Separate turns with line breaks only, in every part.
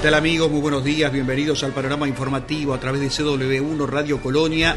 ¿Qué tal amigos? Muy buenos días, bienvenidos al panorama informativo a través de CW1 Radio Colonia.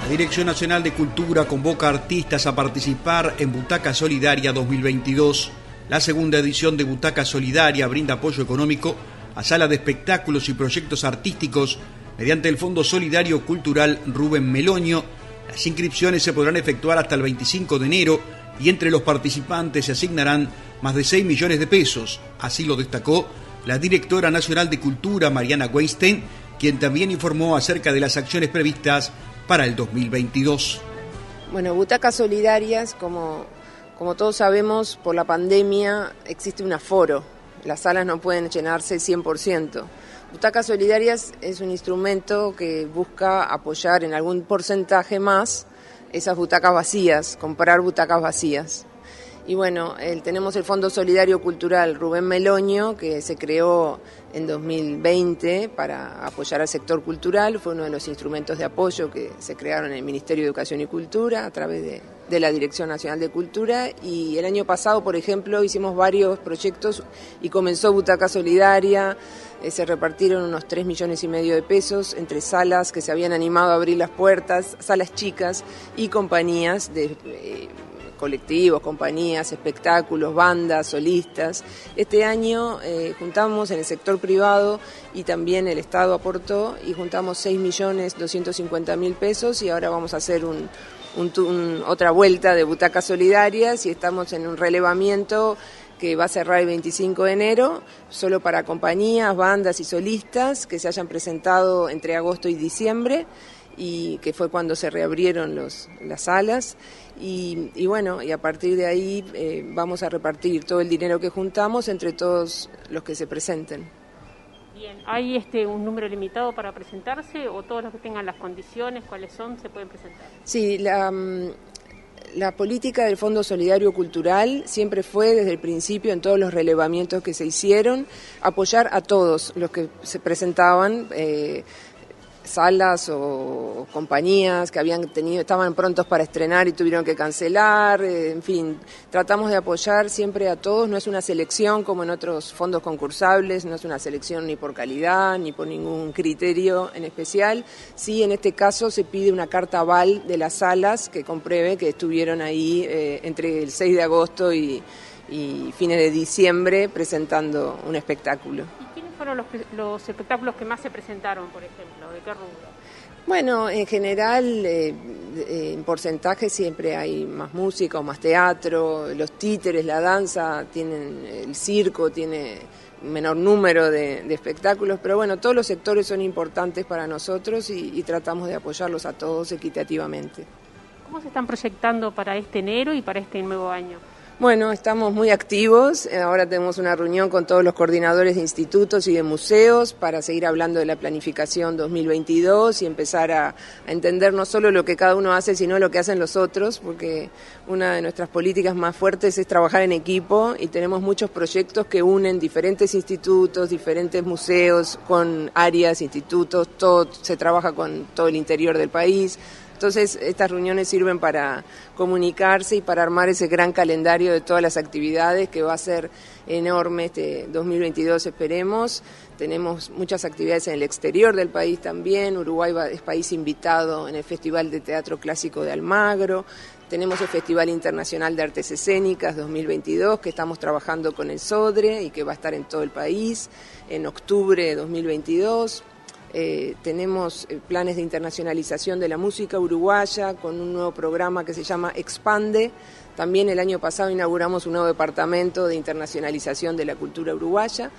La Dirección Nacional de Cultura convoca artistas a participar en Butaca Solidaria 2022. La segunda edición de Butaca Solidaria brinda apoyo económico a salas de espectáculos y proyectos artísticos mediante el Fondo Solidario Cultural Rubén Meloño las inscripciones se podrán efectuar hasta el 25 de enero y entre los participantes se asignarán más de 6 millones de pesos. Así lo destacó la directora nacional de Cultura, Mariana Weinstein, quien también informó acerca de las acciones previstas para el 2022.
Bueno, butacas solidarias, como, como todos sabemos, por la pandemia existe un aforo. Las salas no pueden llenarse 100%. Butacas Solidarias es un instrumento que busca apoyar en algún porcentaje más esas butacas vacías, comprar butacas vacías. Y bueno, tenemos el Fondo Solidario Cultural Rubén Meloño, que se creó en 2020 para apoyar al sector cultural. Fue uno de los instrumentos de apoyo que se crearon en el Ministerio de Educación y Cultura a través de, de la Dirección Nacional de Cultura. Y el año pasado, por ejemplo, hicimos varios proyectos y comenzó Butaca Solidaria. Eh, se repartieron unos 3 millones y medio de pesos entre salas que se habían animado a abrir las puertas, salas chicas y compañías de... Eh, colectivos, compañías, espectáculos, bandas, solistas. Este año eh, juntamos en el sector privado y también el Estado aportó y juntamos 6 millones 250 mil pesos y ahora vamos a hacer un, otra vuelta de butacas solidarias y estamos en un relevamiento que va a cerrar el 25 de enero, solo para compañías, bandas y solistas que se hayan presentado entre agosto y diciembre y que fue cuando se reabrieron los, las salas. Y, bueno, y a partir de ahí eh, vamos a repartir todo el dinero que juntamos entre todos los que se presenten.
Bien, ¿hay este, un número limitado para presentarse o todos los que tengan las condiciones, cuáles son, se pueden presentar?
Sí, la, mm, la política del Fondo Solidario Cultural siempre fue desde el principio en todos los relevamientos que se hicieron apoyar a todos los que se presentaban. Eh, salas o compañías que habían tenido, estaban prontos para estrenar y tuvieron que cancelar, eh, en fin, tratamos de apoyar siempre a todos, no es una selección como en otros fondos concursables, no es una selección ni por calidad ni por ningún criterio en especial, sí en este caso se pide una carta aval de las salas que compruebe que estuvieron ahí eh, entre el 6 de agosto y, y fines de diciembre presentando un espectáculo
fueron los, los espectáculos que más se presentaron, por ejemplo? ¿De qué rubro?
Bueno, en general, eh, eh, en porcentaje siempre hay más música o más teatro, los títeres, la danza, tienen el circo, tiene menor número de, espectáculos, pero bueno, todos los sectores son importantes para nosotros y tratamos de apoyarlos a todos equitativamente.
¿Cómo se están proyectando para este enero y para este nuevo año?
Bueno, estamos muy activos. Ahora tenemos una reunión con todos los coordinadores de institutos y de museos para seguir hablando de la planificación 2022 y empezar a, entender no solo lo que cada uno hace, sino lo que hacen los otros, porque una de nuestras políticas más fuertes es trabajar en equipo y tenemos muchos proyectos que unen diferentes institutos, diferentes museos, con áreas, institutos, todo se trabaja con todo el interior del país. Entonces, estas reuniones sirven para comunicarse y para armar ese gran calendario de todas las actividades que va a ser enorme este 2022, esperemos. Tenemos muchas actividades en el exterior del país también. Uruguay es país invitado en el Festival de Teatro Clásico de Almagro. Tenemos el Festival Internacional de Artes Escénicas 2022, que estamos trabajando con el SODRE y que va a estar en todo el país en octubre de 2022. Eh, tenemos eh, planes de internacionalización de la música uruguaya con un nuevo programa que se llama Expande. También el año pasado inauguramos un nuevo departamento de internacionalización de la cultura uruguaya.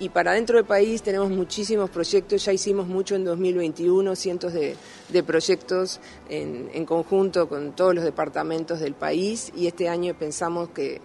Y para dentro del país tenemos muchísimos proyectos, ya hicimos mucho en 2021, cientos de, proyectos en conjunto con todos los departamentos del país y este año pensamos que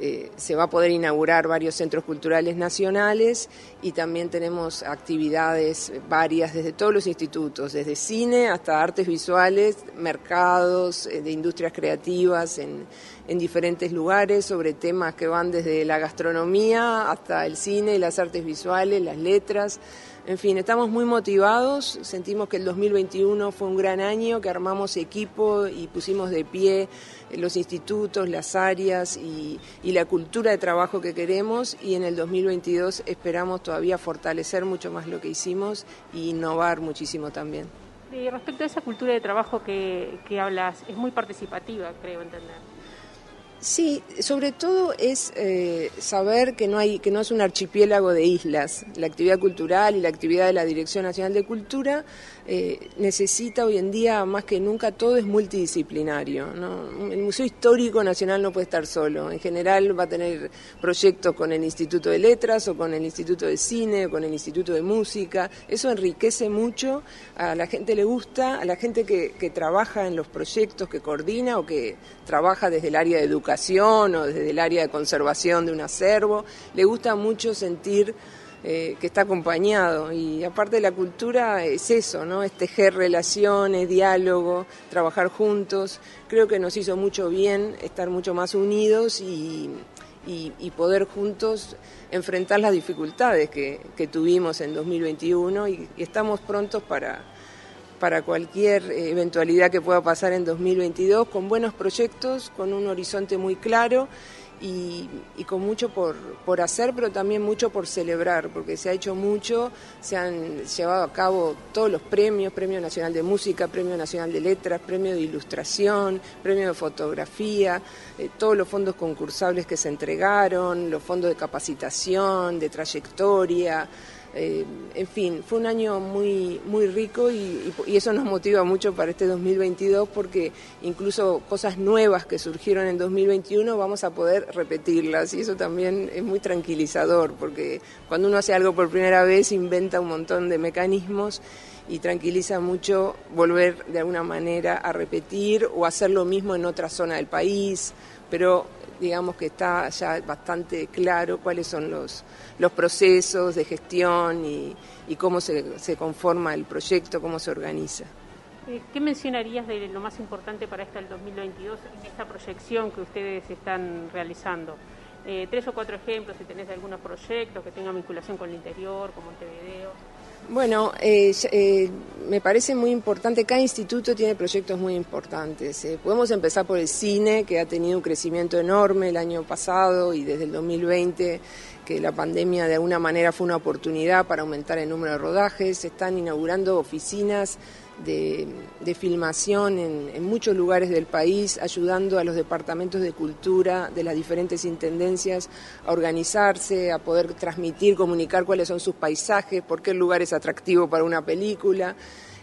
eh, se va a poder inaugurar varios centros culturales nacionales y también tenemos actividades varias desde todos los institutos, desde cine hasta artes visuales, mercados eh, de industrias creativas en, en diferentes lugares sobre temas que van desde la gastronomía hasta el cine, las artes visuales, las letras. En fin, estamos muy motivados, sentimos que el 2021 fue un gran año, que armamos equipo y pusimos de pie los institutos, las áreas y, la cultura de trabajo que queremos y en el 2022 esperamos todavía fortalecer mucho más lo que hicimos e innovar muchísimo también.
Y respecto a esa cultura de trabajo que, que hablas, es muy participativa, creo entender.
Sí, sobre todo es eh, saber que no hay, que no es un archipiélago de islas. La actividad cultural y la actividad de la Dirección Nacional de Cultura eh, necesita hoy en día más que nunca todo es multidisciplinario. El Museo Histórico Nacional no puede estar solo. En general va a tener proyectos con el Instituto de Letras o con el Instituto de Cine o con el Instituto de Música. Eso enriquece mucho. A la gente le gusta, a la gente que, que trabaja en los proyectos, que coordina o que trabaja desde el área de educación o desde el área de conservación de un acervo, le gusta mucho sentir eh, que está acompañado y aparte de la cultura es eso, ¿no? Es tejer relaciones, diálogo, trabajar juntos. Creo que nos hizo mucho bien estar mucho más unidos y, poder juntos enfrentar las dificultades que, tuvimos en 2021 y estamos prontos para, para cualquier eh, eventualidad que pueda pasar en 2022, con buenos proyectos, con un horizonte muy claro y, con mucho por, por, hacer, pero también mucho por celebrar, porque se ha hecho mucho, se han llevado a cabo todos los premios, Premio Nacional de Música, Premio Nacional de Letras, Premio de Ilustración, Premio de Fotografía, eh, todos los fondos concursables que se entregaron, los fondos de capacitación, de trayectoria. Eh, en fin, fue un año muy, muy rico y, eso nos motiva mucho para este 2022 porque incluso cosas nuevas que surgieron en 2021 vamos a poder repetirlas y eso también es muy tranquilizador porque cuando uno hace algo por primera vez inventa un montón de mecanismos y tranquiliza mucho volver de alguna manera a repetir o hacer lo mismo en otra zona del país, pero digamos que está ya bastante claro cuáles son los, los procesos de gestión y, cómo se, se, conforma el proyecto, cómo se organiza.
Eh, ¿Qué mencionarías de lo más importante para este 2022 en esta proyección que ustedes están realizando? Eh, tres o cuatro ejemplos, si tenés algunos proyectos que tengan vinculación con el interior, como Montevideo.
Bueno, eh, eh, me parece muy importante, cada instituto tiene proyectos muy importantes. Eh. podemos empezar por el cine, que ha tenido un crecimiento enorme el año pasado y desde el 2020, que la pandemia de alguna manera fue una oportunidad para aumentar el número de rodajes. Se están inaugurando oficinas de, filmación en, muchos lugares del país, ayudando a los departamentos de cultura de las diferentes intendencias a organizarse, a poder transmitir, comunicar cuáles son sus paisajes, por qué el lugar es atractivo para una película.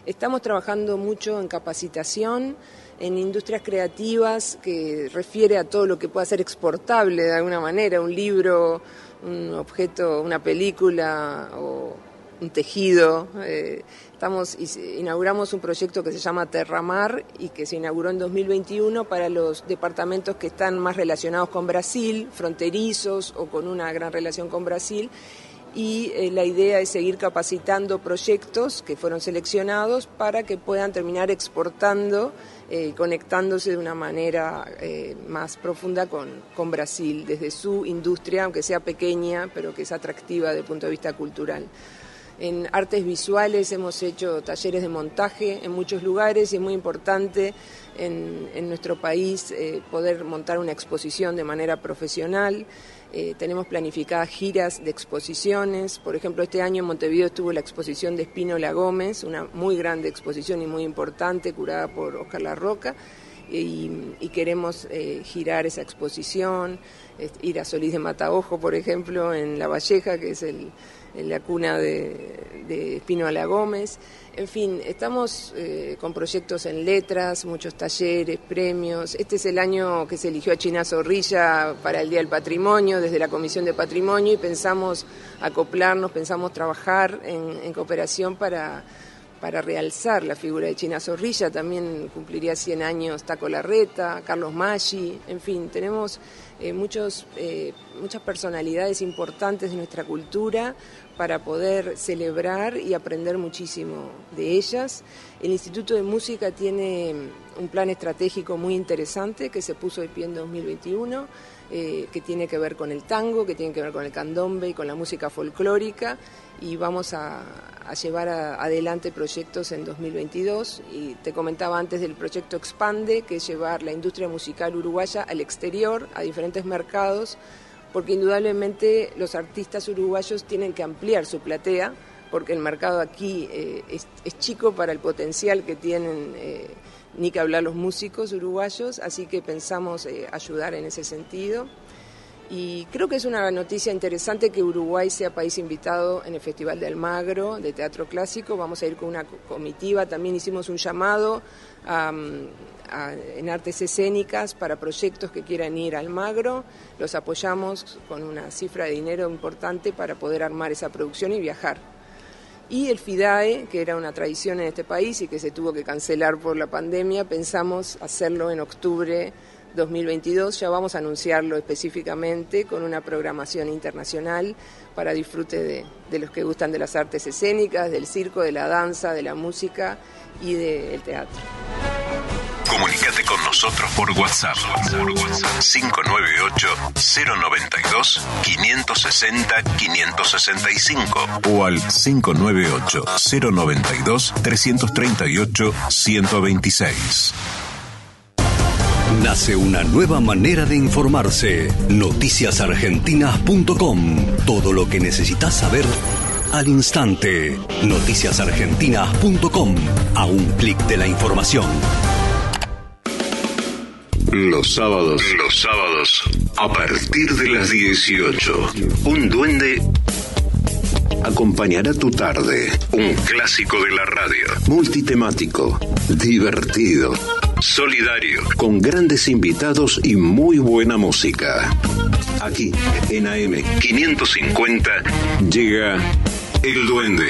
Estamos trabajando mucho en capacitación, en industrias creativas, que refiere a todo lo que pueda ser exportable de alguna manera, un libro, un objeto, una película o un tejido. Eh, estamos, inauguramos un proyecto que se llama Terramar y que se inauguró en 2021 para los departamentos que están más relacionados con Brasil, fronterizos o con una gran relación con Brasil. Y eh, la idea es seguir capacitando proyectos que fueron seleccionados para que puedan terminar exportando eh, conectándose de una manera más profunda con, con Brasil, desde su industria, aunque sea pequeña, pero que es atractiva desde el punto de vista cultural. En artes visuales hemos hecho talleres de montaje en muchos lugares y es muy importante en, nuestro país eh, poder montar una exposición de manera profesional. Eh, tenemos planificadas giras de exposiciones. Por ejemplo, este año en Montevideo estuvo la exposición de Espínola Gómez, una muy grande exposición y muy importante, curada por Oscar La Roca. Y, queremos eh, girar esa exposición, ir a Solís de Mataojo, por ejemplo, en La Valleja, que es el, en la cuna de, de Espino Ala Gómez. En fin, estamos eh, con proyectos en letras, muchos talleres, premios. Este es el año que se eligió a China Zorrilla para el Día del Patrimonio, desde la Comisión de Patrimonio, y pensamos acoplarnos, pensamos trabajar en, cooperación para, para realzar la figura de China Zorrilla. También cumpliría 100 años Taco Larreta, Carlos Maggi, en fin, tenemos eh, muchos, eh, muchas personalidades importantes de nuestra cultura para poder celebrar y aprender muchísimo de ellas. El Instituto de Música tiene un plan estratégico muy interesante que se puso de pie en 2021, eh, que tiene que ver con el tango, que tiene que ver con el candombe y con la música folclórica y vamos a, llevar adelante proyectos en 2022 y te comentaba antes del proyecto Expande, que es llevar la industria musical uruguaya al exterior, a diferentes mercados, porque indudablemente los artistas uruguayos tienen que ampliar su platea, porque el mercado aquí eh, es, chico para el potencial que tienen, eh, ni que hablar los músicos uruguayos, así que pensamos eh, ayudar en ese sentido. Y creo que es una noticia interesante que Uruguay sea país invitado en el Festival de Almagro de Teatro Clásico. Vamos a ir con una comitiva. También hicimos un llamado en artes escénicas para proyectos que quieran ir a Almagro. Los apoyamos con una cifra de dinero importante para poder armar esa producción y viajar. Y el FIDAE, que era una tradición en este país y que se tuvo que cancelar por la pandemia, pensamos hacerlo en octubre 2022. Ya vamos a anunciarlo específicamente con una programación internacional para disfrute de, los que gustan de las artes escénicas, del circo, de la danza, de la música y del teatro.
Comunicate con nosotros por WhatsApp. Por WhatsApp 598-092-560-565 o al 598-092-338-126.
Nace una nueva manera de informarse. Noticiasargentinas.com. Todo lo que necesitas saber al instante. Noticiasargentinas.com. A un clic de la información.
Los sábados, los sábados, a partir de las 18, un duende acompañará tu tarde. Un clásico de la radio. Multitemático, divertido solidario, con grandes invitados y muy buena música. Aquí, en AM 550, llega El Duende.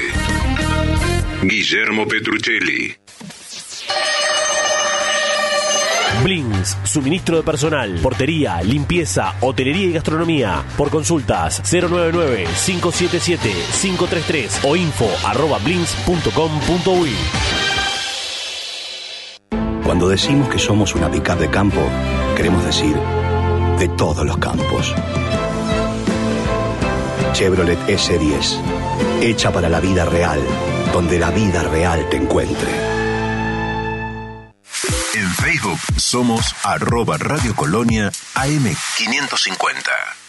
Guillermo Petruccelli.
Blins, suministro de personal, portería, limpieza, hotelería y gastronomía. Por consultas 099-577-533 o info arroba
cuando decimos que somos una pickup de campo, queremos decir de todos los campos. Chevrolet S10, hecha para la vida real, donde la vida real te encuentre.
En Facebook somos arroba Radio Colonia AM550.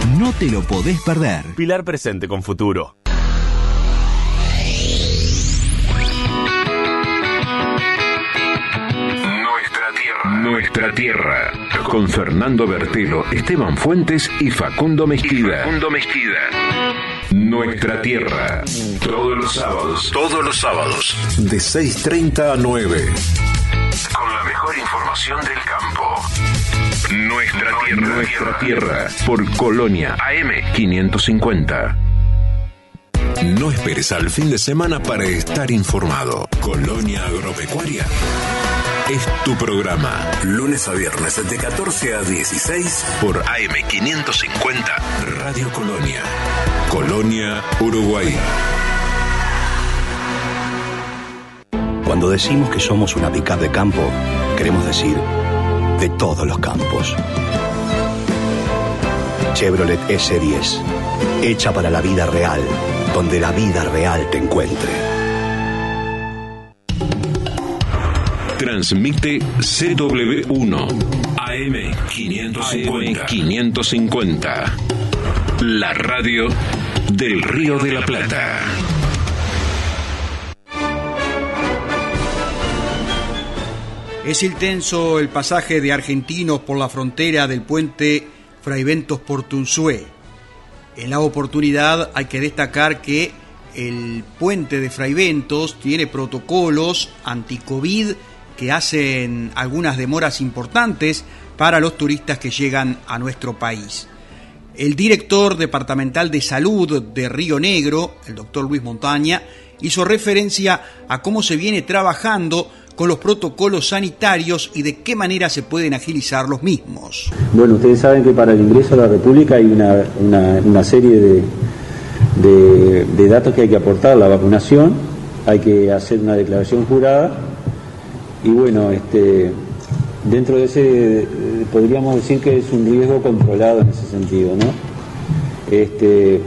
No te lo podés perder.
Pilar presente con futuro.
Nuestra tierra. Nuestra tierra. Con Fernando Bertelo, Esteban Fuentes y Facundo Mezquida. Facundo Mezquida. Nuestra tierra. Todos los sábados. Todos los sábados. De 6.30 a 9. Con la mejor información del campo. Nuestra tierra. Nuestra tierra. Por Colonia AM 550. No esperes al fin de semana para estar informado. Colonia Agropecuaria es tu programa. Lunes a viernes de 14 a 16 por AM 550 Radio Colonia. Colonia, Uruguay.
Cuando decimos que somos una pickup de campo, queremos decir de todos los campos. Chevrolet S10, hecha para la vida real, donde la vida real te encuentre.
Transmite CW1 AM 550. 550. La radio del Río de la Plata.
Es intenso el pasaje de argentinos por la frontera del puente Fraiventos Portunzué. En la oportunidad hay que destacar que el puente de Fraiventos tiene protocolos anti-COVID que hacen algunas demoras importantes para los turistas que llegan a nuestro país. El director departamental de salud de Río Negro, el doctor Luis Montaña, hizo referencia a cómo se viene trabajando con los protocolos sanitarios y de qué manera se pueden agilizar los mismos.
Bueno, ustedes saben que para el ingreso a la República hay una, una, serie de, de, datos que hay que aportar, la vacunación, hay que hacer una declaración jurada y bueno, este, dentro de ese podríamos decir que es un riesgo controlado en ese sentido, ¿no? Este,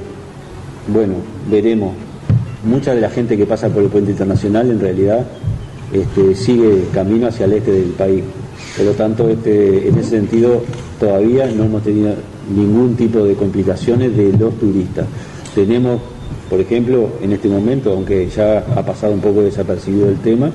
bueno, veremos. Mucha de la gente que pasa por el puente internacional en realidad este, sigue camino hacia el este del país. Por lo tanto, este, en ese sentido todavía no hemos tenido ningún tipo de complicaciones de los turistas. Tenemos, por ejemplo, en este momento, aunque ya ha pasado un poco desapercibido el tema,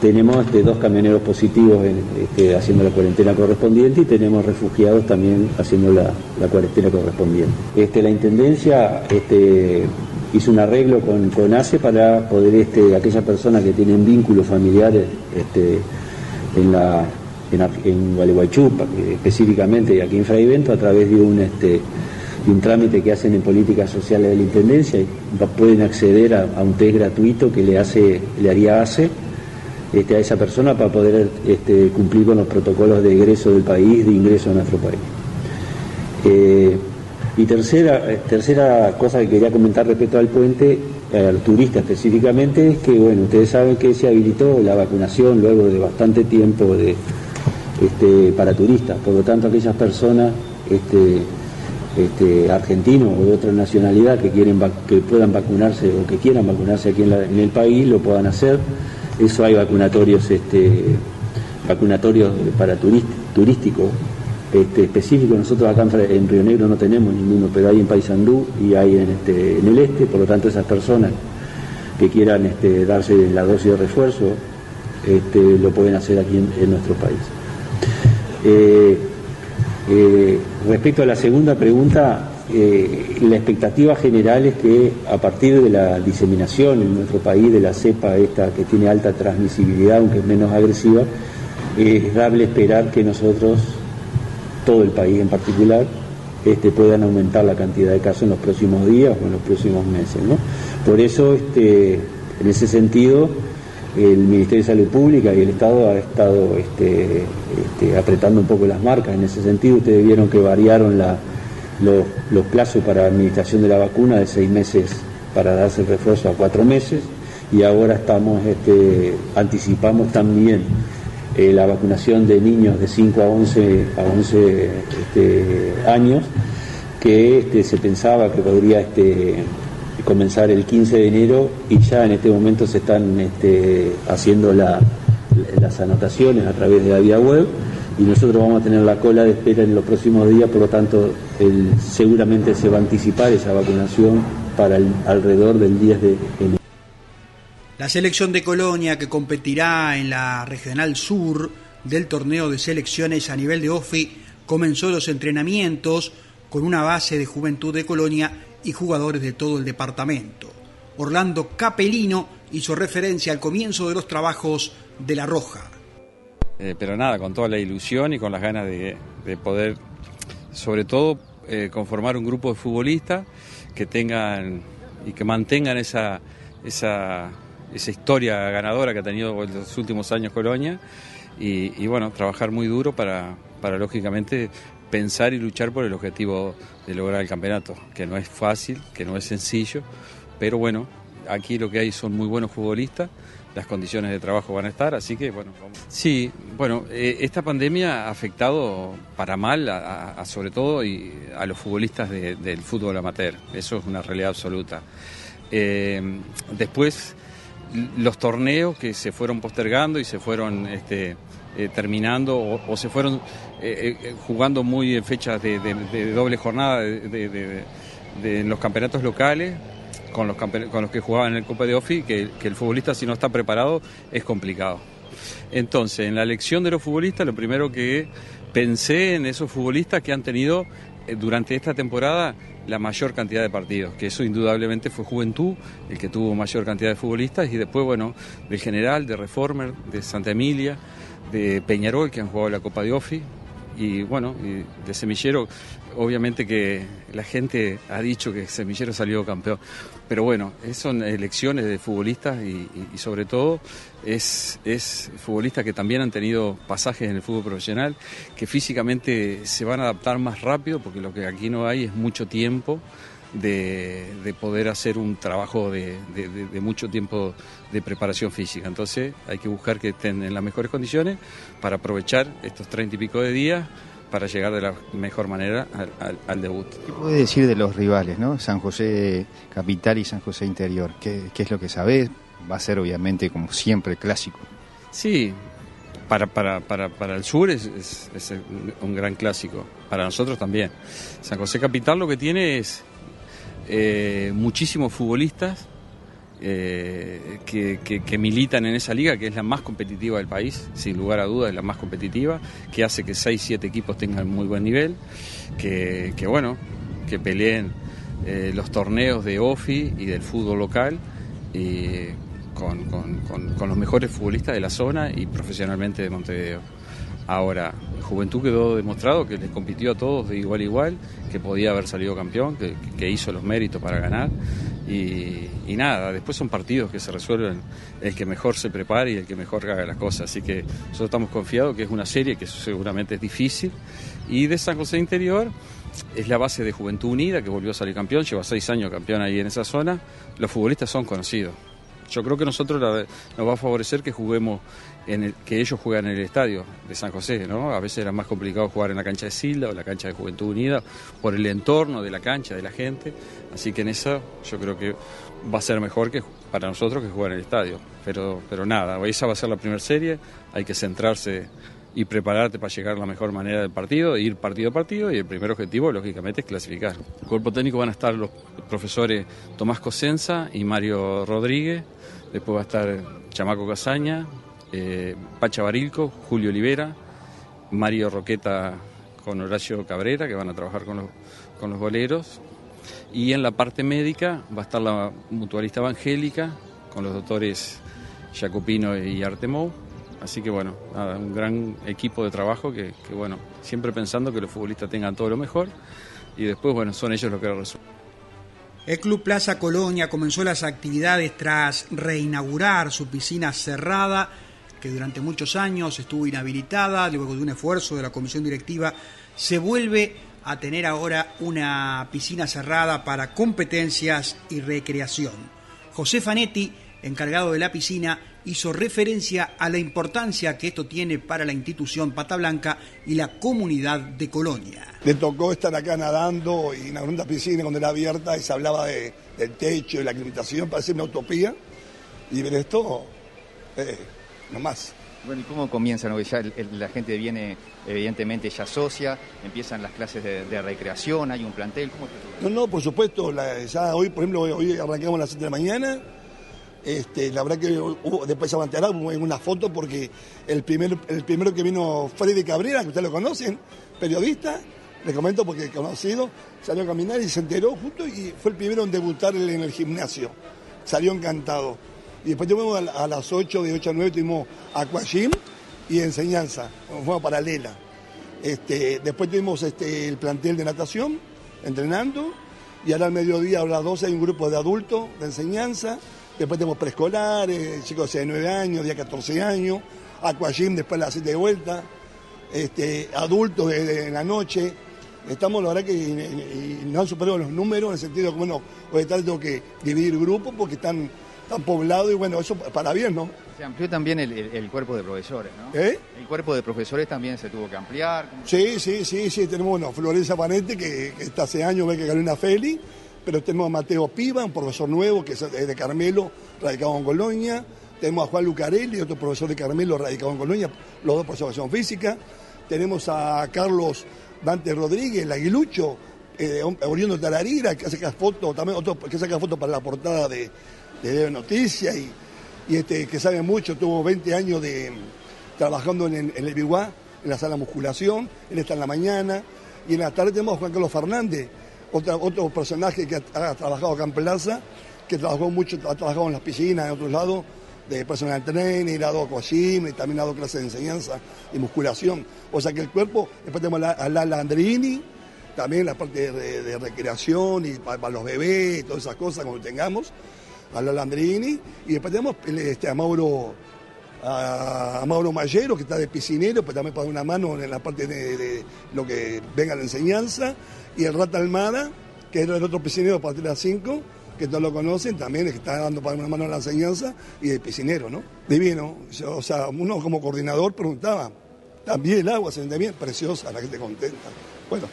tenemos este, dos camioneros positivos este, haciendo la cuarentena correspondiente y tenemos refugiados también haciendo la, cuarentena correspondiente. Este, la Intendencia este, hizo un arreglo con, con ACE para poder, este, aquellas personas que tienen vínculos familiares este, en, la, en, Gualeguaychú, específicamente aquí en Fraivento, a través de un, este, un trámite que hacen en políticas sociales de la Intendencia, pueden acceder a, a un test gratuito que le, hace, le haría ACE este, a esa persona para poder este, cumplir con los protocolos de egreso del país, de ingreso a nuestro país. Eh, y tercera, eh, tercera cosa que quería comentar respecto al puente, al turista específicamente, es que bueno, ustedes saben que se habilitó la vacunación luego de bastante tiempo de, este, para turistas, por lo tanto aquellas personas este, este, argentinos o de otra nacionalidad que quieren que puedan vacunarse o que quieran vacunarse aquí en el país lo puedan hacer. Eso hay vacunatorios, este, vacunatorios para turísticos este, específicos. Nosotros acá en, Río Negro no tenemos ninguno, pero hay en Paysandú y hay en, este, en el este, por lo tanto esas personas que quieran este, darse la dosis de refuerzo este, lo pueden hacer aquí en, nuestro país. Eh, eh, respecto a la segunda pregunta, eh, la expectativa general es que a partir de la diseminación en nuestro país de la cepa esta que tiene alta transmisibilidad, aunque es menos agresiva, es dable esperar que nosotros, todo el país en particular, este, puedan aumentar la cantidad de casos en los próximos días o en los próximos meses. Por eso, este, en ese sentido, el Ministerio de Salud Pública y el Estado ha estado este, este, apretando un poco las marcas. En ese sentido, ustedes vieron que variaron la los, plazos para administración de la vacuna de seis meses para darse el refuerzo a cuatro meses y ahora estamos, este, anticipamos también eh, la vacunación de niños de 5 a 11, a 11 este, años, que este, se pensaba que podría este, comenzar el 15 de enero y ya en este momento se están haciendo las anotaciones a través de la vía web y nosotros vamos a tener la cola de espera en los próximos días, por lo tanto seguramente se va a anticipar esa vacunación para el, alrededor del 10 de enero.
La selección de Colonia que competirá en la Regional Sur del torneo de selecciones a nivel de OFI comenzó los entrenamientos con una base de Juventud de Colonia y jugadores de todo el departamento. Orlando Capelino hizo referencia al comienzo de los trabajos de La Roja.
Eh, pero nada, con toda la ilusión y con las ganas de, poder, sobre todo, eh, conformar un grupo de futbolistas que tengan y que mantengan esa, esa, esa historia ganadora que ha tenido en los últimos años Colonia y, bueno, trabajar muy duro para, para lógicamente pensar y luchar por el objetivo de lograr el campeonato, que no es fácil, que no es sencillo, pero bueno, aquí lo que hay son muy buenos futbolistas las condiciones de trabajo van a estar, así que bueno. Sí, bueno, eh, esta pandemia ha afectado para mal, a, sobre todo y a los futbolistas del fútbol amateur, eso es una realidad absoluta. Eh, después, los torneos que se fueron postergando y se fueron este, eh, terminando o, se fueron jugando muy en fechas de, doble jornada de, los campeonatos locales, con los, con los que jugaban en el Copa de Ofi, que, el futbolista si no está preparado es complicado. Entonces, en la elección de los futbolistas, lo primero que pensé en esos futbolistas que han tenido eh, durante esta temporada la mayor cantidad de partidos, que eso indudablemente fue Juventud, el que tuvo mayor cantidad de futbolistas, y después, bueno, del General, de Reformer, de Santa Emilia, de Peñarol, que han jugado la Copa de Ofi, y bueno, de Semillero, obviamente que la gente ha dicho que Semillero salió campeón, pero bueno, son elecciones de futbolistas y, sobre todo es, es futbolistas que también han tenido pasajes en el fútbol profesional, que físicamente se van a adaptar más rápido, porque lo que aquí no hay es mucho tiempo. De, poder hacer un trabajo de, de, mucho tiempo de preparación física. Entonces hay que buscar que estén en las mejores condiciones para aprovechar estos treinta y pico de días para llegar de la mejor manera al, debut.
¿Qué puede decir de los rivales, ¿no? San José Capital y San José Interior? ¿Qué, es lo que sabés? Va a ser obviamente como siempre clásico.
Sí, para, para, para, para el sur es, es, un gran clásico, para nosotros también. San José Capital lo que tiene es eh, muchísimos futbolistas eh, que, militan en esa liga, que es la más competitiva del país, sin lugar a dudas es la más competitiva, que hace que 6-7 equipos tengan muy buen nivel, que, bueno, que peleen eh, los torneos de OFI y del fútbol local. con, con, los mejores futbolistas de la zona y profesionalmente de Montevideo. Ahora, Juventud quedó demostrado que les compitió a todos de igual a igual, que podía haber salido campeón, que hizo los méritos para ganar y, nada, después son partidos que se resuelven el que mejor se prepare y el que mejor haga las cosas. Así que nosotros estamos confiados que es una serie que seguramente es difícil. Y de San José Interior es la base de Juventud Unida, que volvió a salir campeón, lleva seis años campeón ahí en esa zona. Los futbolistas son conocidos. Yo creo que nosotros nos va a favorecer que juguemos en el, que ellos juegan en el estadio de San José, ¿no? A veces era más complicado jugar en la cancha de Silda o la cancha de Juventud Unida por el entorno de la cancha, de la gente. Así que en eso yo creo que va a ser mejor que para nosotros que jugar en el estadio. Pero, pero nada, esa va a ser la primera serie, hay que centrarse y prepararte para llegar a la mejor manera del partido, ir partido a partido y el primer objetivo lógicamente es clasificar. El cuerpo técnico van a estar los profesores Tomás Cosenza y Mario Rodríguez, después va a estar Chamaco Casaña, eh, Pacha Barilco, Julio Olivera, Mario Roqueta con Horacio Cabrera, que van a trabajar con los, con los boleros. Y en la parte médica va a estar la mutualista evangélica con los doctores Jacopino y Artemou. Así que bueno, un gran equipo de trabajo que, que, bueno, siempre pensando que los futbolistas tengan todo lo mejor y después bueno, son ellos los que lo resuelven.
El Club Plaza Colonia comenzó las actividades tras reinaugurar su piscina cerrada que durante muchos años estuvo inhabilitada, luego de un esfuerzo de la comisión directiva, se vuelve a tener ahora una piscina cerrada para competencias y recreación. José Fanetti, encargado de la piscina, hizo referencia a la importancia que esto tiene para la institución Pata Blanca y la comunidad de Colonia.
Le tocó estar acá nadando y en una piscina cuando era abierta y se hablaba de, del techo y la aclimatación, parece una utopía. Y ver esto, eh, no más.
Bueno, ¿y cómo comienzan? Ya la gente viene, evidentemente, ya socia, empiezan las clases de, recreación, hay un plantel, ¿cómo
No, no, por supuesto, ya hoy, por ejemplo, hoy arrancamos a las 7 de la mañana, este, la verdad que después se enterar en una foto porque el, primer, el primero que vino Freddy Cabrera, que ustedes lo conocen, periodista, le comento porque conocido, salió a caminar y se enteró justo y fue el primero en debutar en el gimnasio. Salió encantado. Y después tuvimos a, las 8, de 8 a 9 tuvimos aquagym y enseñanza, de forma paralela. Este, después tuvimos este, el plantel de natación, entrenando, y ahora al mediodía a las 12 hay un grupo de adultos de enseñanza, después tenemos preescolares, chicos de 9 años, de 14 años, aquagym después a las 7 de vuelta, este, adultos de, la noche. Estamos, la verdad que no han superado los números, en el sentido que, bueno, hoy tengo que dividir grupos porque están tan poblado y bueno, eso para bien, ¿no?
Se amplió también el, cuerpo de profesores, ¿no?
¿Eh?
El cuerpo de profesores también se tuvo que ampliar.
Sí, sí, sí, sí, tenemos, bueno, Florencia Panete, que, está hace años, ve que ganó una Feli, pero tenemos a Mateo Piva, un profesor nuevo, que es de Carmelo, radicado en Colonia, tenemos a Juan Lucarelli, otro profesor de Carmelo, radicado en Colonia, los dos profesores de física, tenemos a Carlos Dante Rodríguez, el aguilucho, eh, oriundo de Tararira, que saca fotos, también otro que saca fotos para la portada de, de Noticias y, y, este, que sabe mucho, tuvo 20 años de, trabajando en, el Biguá, en la sala de musculación, él está en la mañana, Y en la tarde tenemos a Juan Carlos Fernández, otro personaje que ha, trabajado acá en Plaza, que trabajó mucho, ha trabajado en las piscinas, en otros lados, de personal training, ha dado y también ha dado clases de enseñanza y musculación. O sea que el cuerpo, después tenemos a Lala Andrini, también la parte de, recreación y para, los bebés y todas esas cosas cuando tengamos, a Lala Andrini, y después tenemos este, a Mauro a, Mauro Mayero, que está de piscinero, pues también para una mano en la parte de, lo que venga la enseñanza, y el Rata Almada, que es el otro piscinero para tirar 5, que todos lo conocen, también está dando para una mano la enseñanza, y de piscinero, ¿no? Divino, o sea, uno como coordinador preguntaba, también el agua se vende bien, preciosa, la gente contenta. Bueno,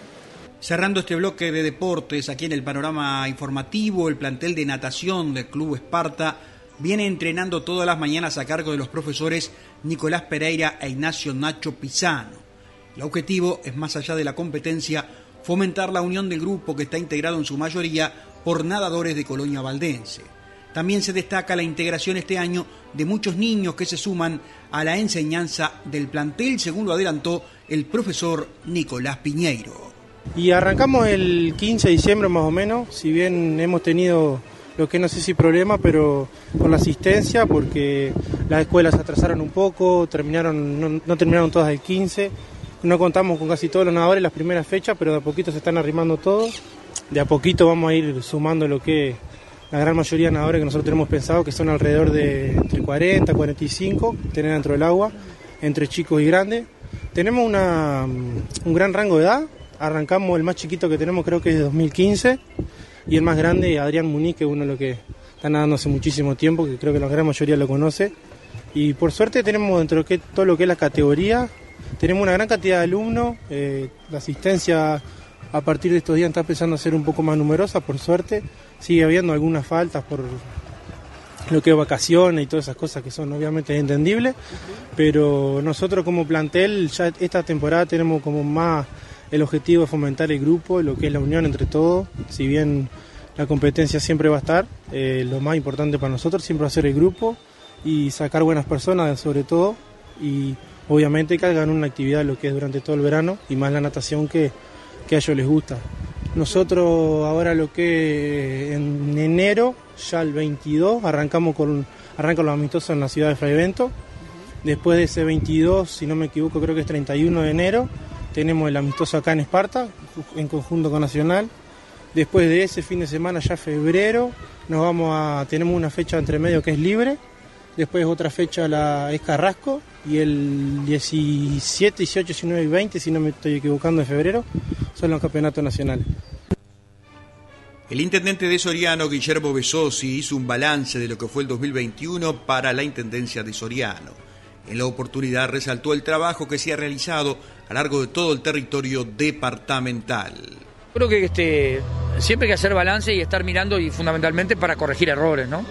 Cerrando este bloque de deportes, aquí en el panorama informativo, el plantel de natación del Club Esparta viene entrenando todas las mañanas a cargo de los profesores Nicolás Pereira e Ignacio Nacho Pisano. El objetivo es, más allá de la competencia, fomentar la unión del grupo que está integrado en su mayoría por nadadores de Colonia Valdense. También se destaca la integración este año de muchos niños que se suman a la enseñanza del plantel, según lo adelantó el profesor Nicolás Piñeiro.
Y arrancamos el 15 de diciembre más o menos, si bien hemos tenido lo que no sé si problema, pero con la asistencia, porque las escuelas se atrasaron un poco, terminaron, no, terminaron todas el 15, no contamos con casi todos los nadadores las primeras fechas, pero de a poquito se están arrimando todos, de a poquito vamos a ir sumando lo que la gran mayoría de nadadores que nosotros tenemos pensado, que son alrededor de entre 40, 45, tener dentro del agua, entre chicos y grandes. Tenemos una, un gran rango de edad, arrancamos el más chiquito que tenemos creo que es de 2015 y el más grande, Adrián Muniz, que es uno de los que está nadando hace muchísimo tiempo, que creo que la gran mayoría lo conoce. Y por suerte tenemos dentro de todo lo que es la categoría, tenemos una gran cantidad de alumnos, eh, la asistencia a partir de estos días está empezando a ser un poco más numerosa, por suerte. Sigue habiendo algunas faltas por lo que es vacaciones y todas esas cosas que son obviamente entendibles, pero nosotros como plantel ya esta temporada tenemos como más el objetivo es fomentar el grupo, lo que es la unión entre todos, si bien la competencia siempre va a estar, eh, lo más importante para nosotros siempre va a ser el grupo y sacar buenas personas sobre todo y obviamente que hagan una actividad lo que es durante todo el verano y más la natación que, a ellos les gusta. Nosotros ahora lo que en enero, ya el 22, arrancamos con arrancan los amistosos en la ciudad de Fraivento. Después de ese 22, si no me equivoco, creo que es 31 de enero, tenemos el amistoso acá en Esparta, en conjunto con Nacional. Después de ese fin de semana, ya febrero, nos vamos a, tenemos una fecha entre medio que es libre. Después otra fecha la, es Carrasco. Y el 17, 18, 19 y 20, si no me estoy equivocando, de febrero, son los campeonatos nacionales.
El intendente de Soriano, Guillermo Besosi, hizo un balance de lo que fue el 2021 para la Intendencia de Soriano. En la oportunidad resaltó el trabajo que se ha realizado a lo largo de todo el territorio departamental.
Creo que este, siempre hay que hacer balance y estar mirando y fundamentalmente para corregir errores, ¿no?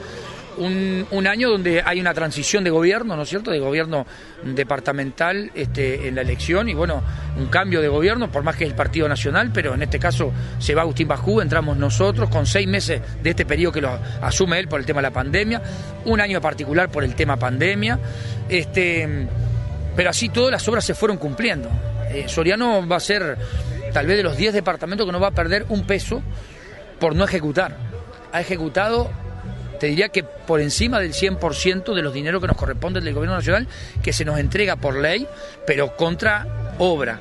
Un, año donde hay una transición de gobierno, ¿no es cierto?, de gobierno departamental este, en la elección y bueno, un cambio de gobierno, por más que es el Partido Nacional, pero en este caso se va Agustín Bajú, entramos nosotros con seis meses de este periodo que lo asume él por el tema de la pandemia, un año particular por el tema pandemia, este, pero así todas las obras se fueron cumpliendo. Eh, Soriano va a ser tal vez de los 10 departamentos que no va a perder un peso por no ejecutar. Ha ejecutado te diría que por encima del 100% de los dineros que nos corresponden del Gobierno Nacional, que se nos entrega por ley, pero contra obra.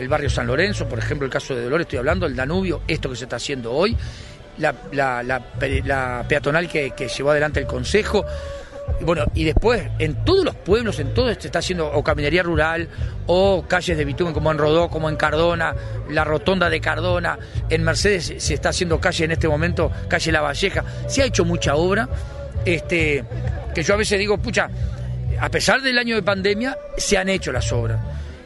El barrio San Lorenzo, por ejemplo, el caso de Dolores, estoy hablando, el Danubio, esto que se está haciendo hoy, la, peatonal que, que llevó adelante el Consejo, bueno, y después, en todos los pueblos, en todo se está haciendo o caminería rural, o calles de bitumen como en Rodó, como en Cardona, la rotonda de Cardona, en Mercedes se está haciendo calle en este momento, calle La Valleja, se ha hecho mucha obra, este, que yo a veces digo, pucha, a pesar del año de pandemia, se han hecho las obras.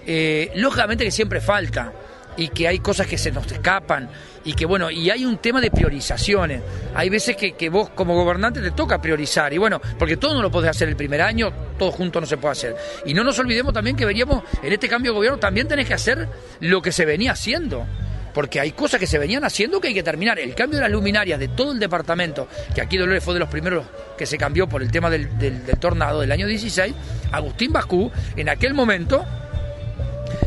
Eh, lógicamente que siempre falta, y que hay cosas que se nos escapan y que bueno, y hay un tema de priorizaciones. Hay veces que, que, vos como gobernante te toca priorizar y bueno, porque todo no lo podés hacer el primer año, todo junto no se puede hacer. Y no nos olvidemos también que veríamos en este cambio de gobierno también tenés que hacer lo que se venía haciendo. Porque hay cosas que se venían haciendo que hay que terminar. El cambio de las luminarias de todo el departamento, que aquí Dolores fue de los primeros que se cambió por el tema del, del tornado del año 16, Agustín Bascú, en aquel momento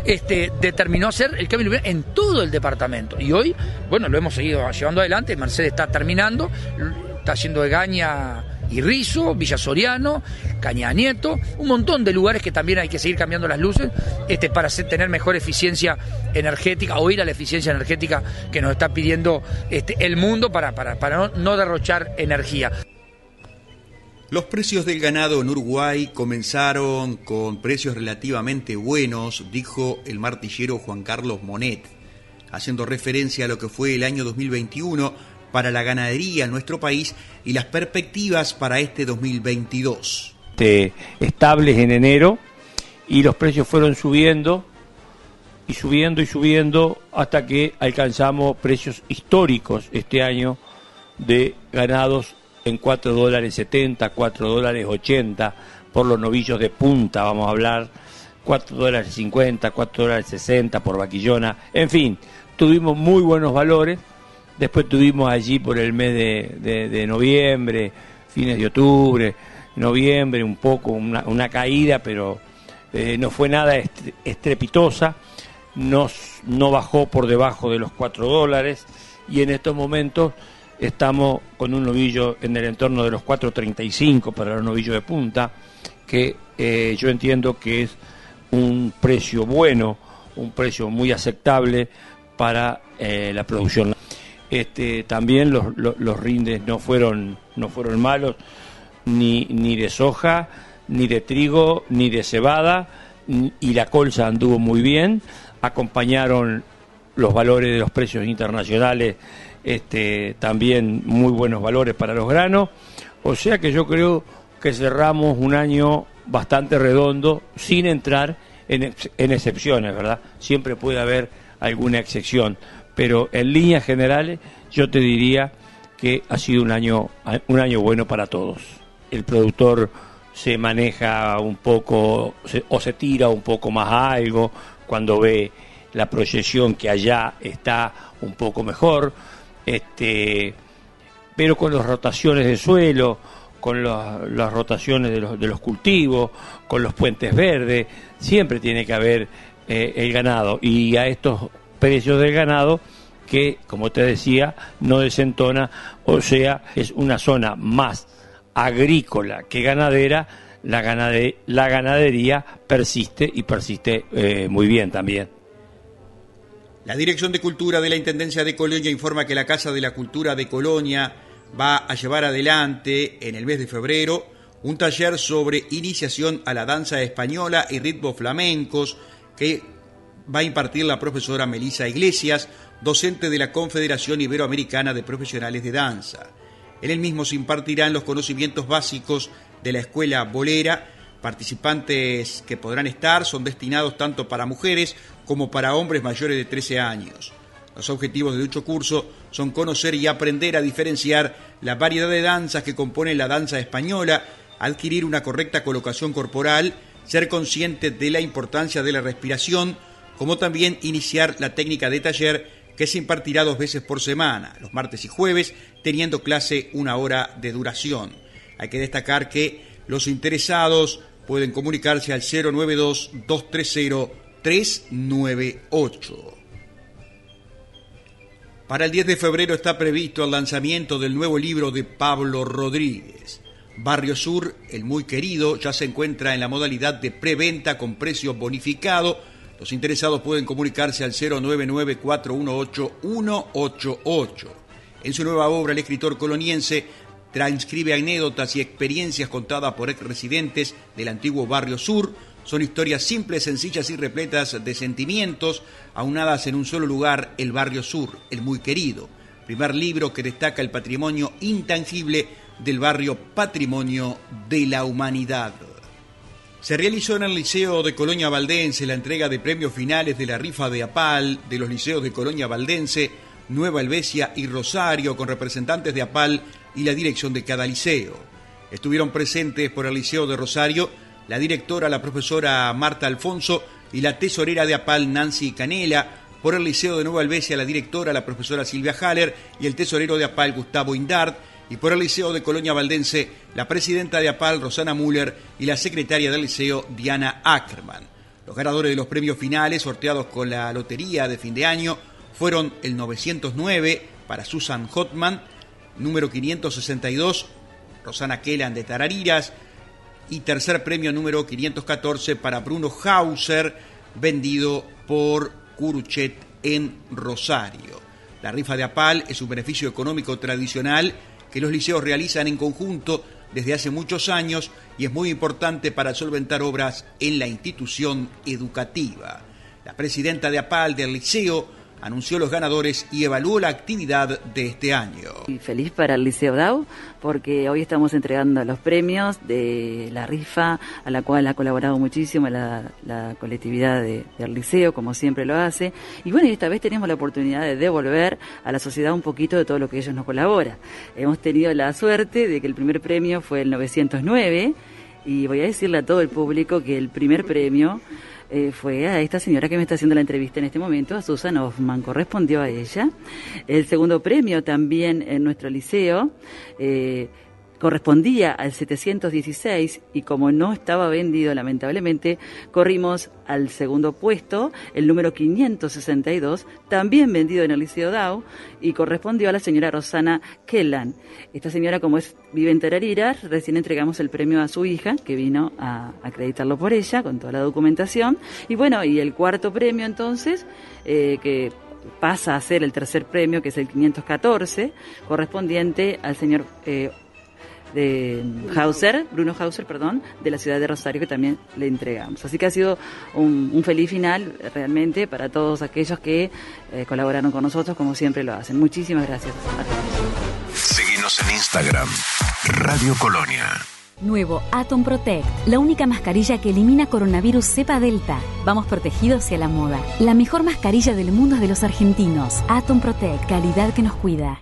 este, determinó hacer el cambio en todo el departamento. Y hoy, bueno, lo hemos seguido llevando adelante. Mercedes está terminando, está haciendo Egaña y Rizo, Villa Soriano, Cañada Nieto, un montón de lugares que también hay que seguir cambiando las luces este, para tener mejor eficiencia energética o ir a la eficiencia energética que nos está pidiendo este, el mundo para, para, para no derrochar energía.
Los precios del ganado en Uruguay comenzaron con precios relativamente buenos, dijo el martillero Juan Carlos Monet, haciendo referencia a lo que fue el año 2021 para la ganadería en nuestro país y las perspectivas para este 2022.
estables en enero y los precios fueron subiendo y subiendo y subiendo hasta que alcanzamos precios históricos este año de ganados en 4 dólares 70, 4 dólares 80 por los novillos de punta, vamos a hablar, 4 dólares 50, 4 dólares 60 por vaquillona, en fin, tuvimos muy buenos valores, después tuvimos allí por el mes de, noviembre, fines de octubre, noviembre, un poco una, caída, pero eh, no fue nada estrepitosa, no bajó por debajo de los 4 dólares y en estos momentos estamos con un novillo en el entorno de los 4.35 para los novillos de punta, que eh, yo entiendo que es un precio bueno, un precio muy aceptable para eh, la producción. Este, también los, los, rindes no fueron, no fueron malos, ni, ni de soja, ni de trigo, ni de cebada, y la colza anduvo muy bien, acompañaron los valores de los precios internacionales este, también muy buenos valores para los granos. O sea que yo creo que cerramos un año bastante redondo sin entrar en, excepciones, ¿verdad? Siempre puede haber alguna excepción, pero en líneas generales yo te diría que ha sido un año, un año bueno para todos. El productor se maneja un poco o se tira un poco más a algo cuando ve la proyección que allá está un poco mejor este, pero con las rotaciones de suelo, con las rotaciones de los, de los, cultivos, con los puentes verdes, siempre tiene que haber eh, el ganado. Y a estos precios del ganado, que como te decía, no desentona, o sea, es una zona más agrícola que ganadera, la, la ganadería persiste y persiste eh, muy bien también.
La Dirección de Cultura de la Intendencia de Colonia informa que la Casa de la Cultura de Colonia va a llevar adelante en el mes de febrero un taller sobre iniciación a la danza española y ritmos flamencos que va a impartir la profesora Melisa Iglesias, docente de la Confederación Iberoamericana de Profesionales de Danza. En el mismo se impartirán los conocimientos básicos de la escuela bolera Participantes que podrán estar son destinados tanto para mujeres como para hombres mayores de 13 años. Los objetivos de dicho curso son conocer y aprender a diferenciar la variedad de danzas que componen la danza española, adquirir una correcta colocación corporal, ser consciente de la importancia de la respiración, como también iniciar la técnica de taller que se impartirá dos veces por semana, los martes y jueves, teniendo clase una hora de duración. Hay que destacar que los interesados pueden comunicarse al 092-230-398. Para el 10 de febrero está previsto el lanzamiento del nuevo libro de Pablo Rodríguez. Barrio Sur, el muy querido, ya se encuentra en la modalidad de preventa con precio bonificado. Los interesados pueden comunicarse al 099-418-188. En su nueva obra, el escritor coloniense transcribe anécdotas y experiencias contadas por ex residentes del antiguo barrio sur. Son historias simples, sencillas y repletas de sentimientos, aunadas en un solo lugar, el barrio sur, el muy querido. Primer libro que destaca el patrimonio intangible del barrio Patrimonio de la Humanidad. Se realizó en el Liceo de Colonia Valdense la entrega de premios finales de la rifa de APAL de los liceos de Colonia Valdense, Nueva Helvecia y Rosario con representantes de APAL y la dirección de cada liceo. Estuvieron presentes por el Liceo de Rosario la directora, la profesora Marta Alfonso y la tesorera de APAL, Nancy Canela, por el Liceo de Nueva Albesia, la directora, la profesora Silvia Haller y el tesorero de APAL, Gustavo Indart, y por el Liceo de Colonia Valdense, la presidenta de APAL, Rosana Müller, y la secretaria del Liceo, Diana Ackerman. Los ganadores de los premios finales sorteados con la lotería de fin de año fueron el 909 para Susan Hotman, número 562 Rosana Kellan de Tarariras y tercer premio número 514 para Bruno Hauser, vendido por Curuchet en Rosario. La rifa de APAL es un beneficio económico tradicional que los liceos realizan en conjunto desde hace muchos años y es muy importante para solventar obras en la institución educativa. La presidenta de APAL del liceo anunció los ganadores y evaluó la actividad de este año.
feliz para el Liceo DAO porque hoy estamos entregando los premios de la rifa a la cual ha colaborado muchísimo la, colectividad del liceo, como siempre lo hace. Y bueno, esta vez tenemos la oportunidad de devolver a la sociedad un poquito de todo lo que ellos nos colaboran. Hemos tenido la suerte de que el primer premio fue el 909 y voy a decirle a todo el público que el primer premio eh, fue a esta señora que me está haciendo la entrevista en este momento, a Susan Hoffman, correspondió a ella. El segundo premio también en nuestro liceo. Eh, correspondía al 716 y como no estaba vendido lamentablemente, corrimos al segundo puesto, el número 562, también vendido en el Liceo Dow y correspondió a la señora Rosana Kellan. Esta señora, como es, vive en Tarariras, recién entregamos el premio a su hija, que vino a acreditarlo por ella, con toda la documentación. Y bueno, y el cuarto premio entonces, eh, que pasa a ser el tercer premio, que es el 514, correspondiente al señor eh, de Hauser, Bruno Hauser, perdón, de la ciudad de Rosario que también le entregamos. Así que ha sido un, feliz final realmente para todos aquellos que eh, colaboraron con nosotros como siempre lo hacen. Muchísimas gracias
Seguimos en Instagram, Radio Colonia.
Nuevo Atom Protect, la única mascarilla que elimina coronavirus cepa delta. Vamos protegidos hacia la moda. La mejor mascarilla del mundo es de los argentinos. Atom Protect, calidad que nos cuida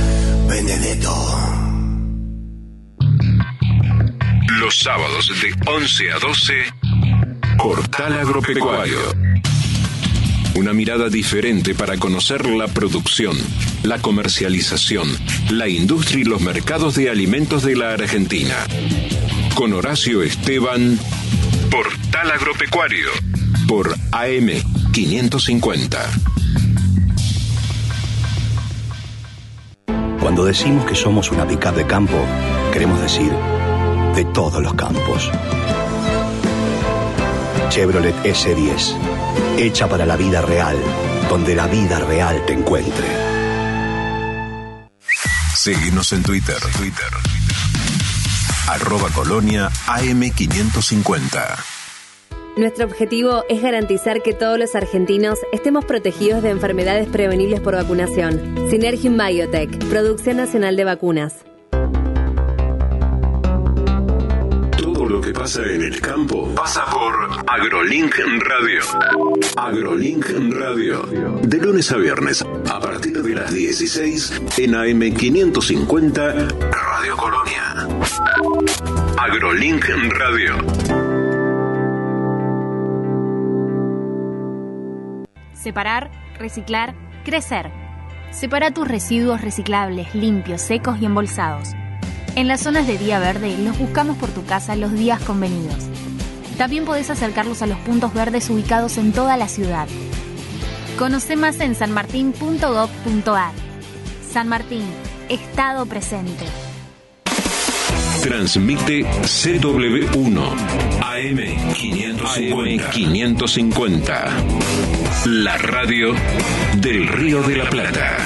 Benedetto?
Los sábados de 11 a 12, Portal Agropecuario. Una mirada diferente para conocer la producción, la comercialización, la industria y los mercados de alimentos de la Argentina. Con Horacio Esteban, Portal Agropecuario, por AM 550.
Cuando decimos que somos una pickup de campo, queremos decir de todos los campos. Chevrolet S10, hecha para la vida real, donde la vida real te encuentre.
Seguimos en Twitter, Twitter. Arroba Colonia AM550.
Nuestro objetivo es garantizar que todos los argentinos estemos protegidos de enfermedades prevenibles por vacunación. Synergium Biotech, Producción Nacional de Vacunas.
Todo lo que pasa en el campo pasa por AgroLink Radio. AgroLink Radio. De lunes a viernes, a partir de las 16, en AM550, Radio Colonia. AgroLink Radio.
Separar, reciclar, crecer. Separa tus residuos reciclables, limpios, secos y embolsados. En las zonas de día verde los buscamos por tu casa los días convenidos. También podés acercarlos a los puntos verdes ubicados en toda la ciudad. Conoce más en sanmartin.gov.ar. San Martín, Estado presente.
Transmite CW1 AM550. 550. La radio del Río de la Plata.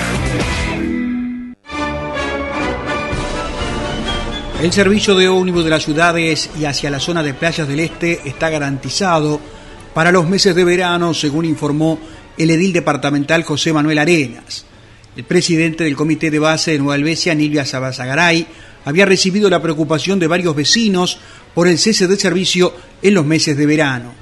El servicio de ómnibus de las ciudades y hacia la zona de playas del este está garantizado para los meses de verano, según informó el edil departamental José Manuel Arenas. El presidente del comité de base de Nueva Albesia, Nilvia Sabazagaray, había recibido la preocupación de varios vecinos por el cese de servicio en los meses de verano.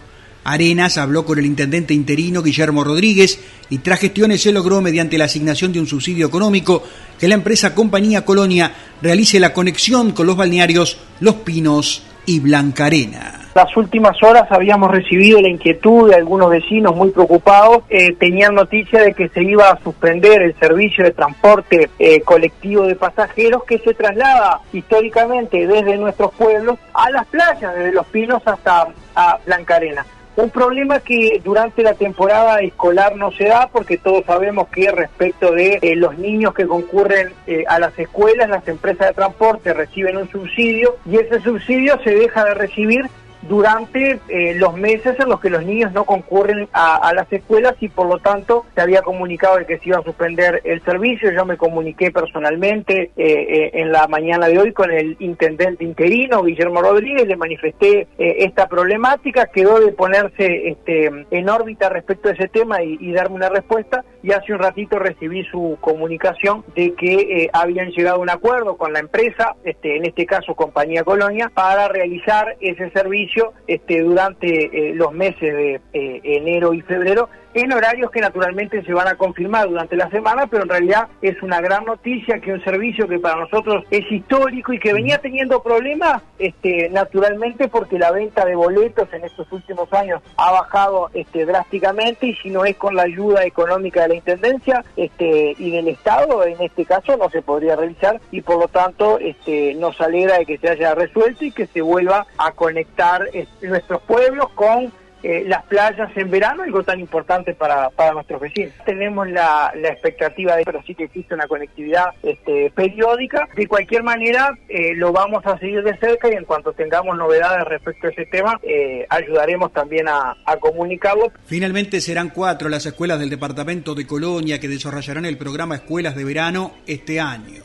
Arenas habló con el intendente interino Guillermo Rodríguez y tras gestiones se logró mediante la asignación de un subsidio económico que la empresa Compañía Colonia realice la conexión con los balnearios Los Pinos y Blanca Arena.
Las últimas horas habíamos recibido la inquietud de algunos vecinos muy preocupados. Eh, tenían noticia de que se iba a suspender el servicio de transporte eh, colectivo de pasajeros que se traslada históricamente desde nuestros pueblos a las playas, desde Los Pinos hasta a Blanca Arena. Un problema que durante la temporada escolar no se da porque todos sabemos que respecto de eh, los niños que concurren a las escuelas, las empresas de transporte reciben un subsidio y ese subsidio se deja de recibir durante eh, los meses en los que los niños no concurren a, las escuelas y por lo tanto se había comunicado de que se iba a suspender el servicio. Yo me comuniqué personalmente eh, eh, en la mañana de hoy con el intendente interino, Guillermo Rodríguez, le manifesté esta problemática, quedó de ponerse este, en órbita respecto a ese tema y, darme una respuesta y hace un ratito recibí su comunicación de que habían llegado a un acuerdo con la empresa, este, en este caso Compañía Colonia, para realizar ese servicio este, durante eh, los meses de eh, enero y febrero en horarios que naturalmente se van a confirmar durante la semana, pero en realidad es una gran noticia que un servicio que para nosotros es histórico y que venía teniendo problemas, este, naturalmente porque la venta de boletos en estos últimos años ha bajado este, drásticamente y si no es con la ayuda económica de la Intendencia este, y del Estado, en este caso no se podría realizar y por lo tanto este, nos alegra de que se haya resuelto y que se vuelva a conectar este, nuestros pueblos con eh, las playas en verano, algo tan importante para, para nuestros vecinos. Tenemos la, la, expectativa de, pero sí que existe una conectividad este, periódica. De cualquier manera, eh, lo vamos a seguir de cerca y en cuanto tengamos novedades respecto a ese tema, eh, ayudaremos también a, a comunicarlo.
Finalmente serán cuatro las escuelas del departamento de Colonia que desarrollarán el programa Escuelas de Verano este año.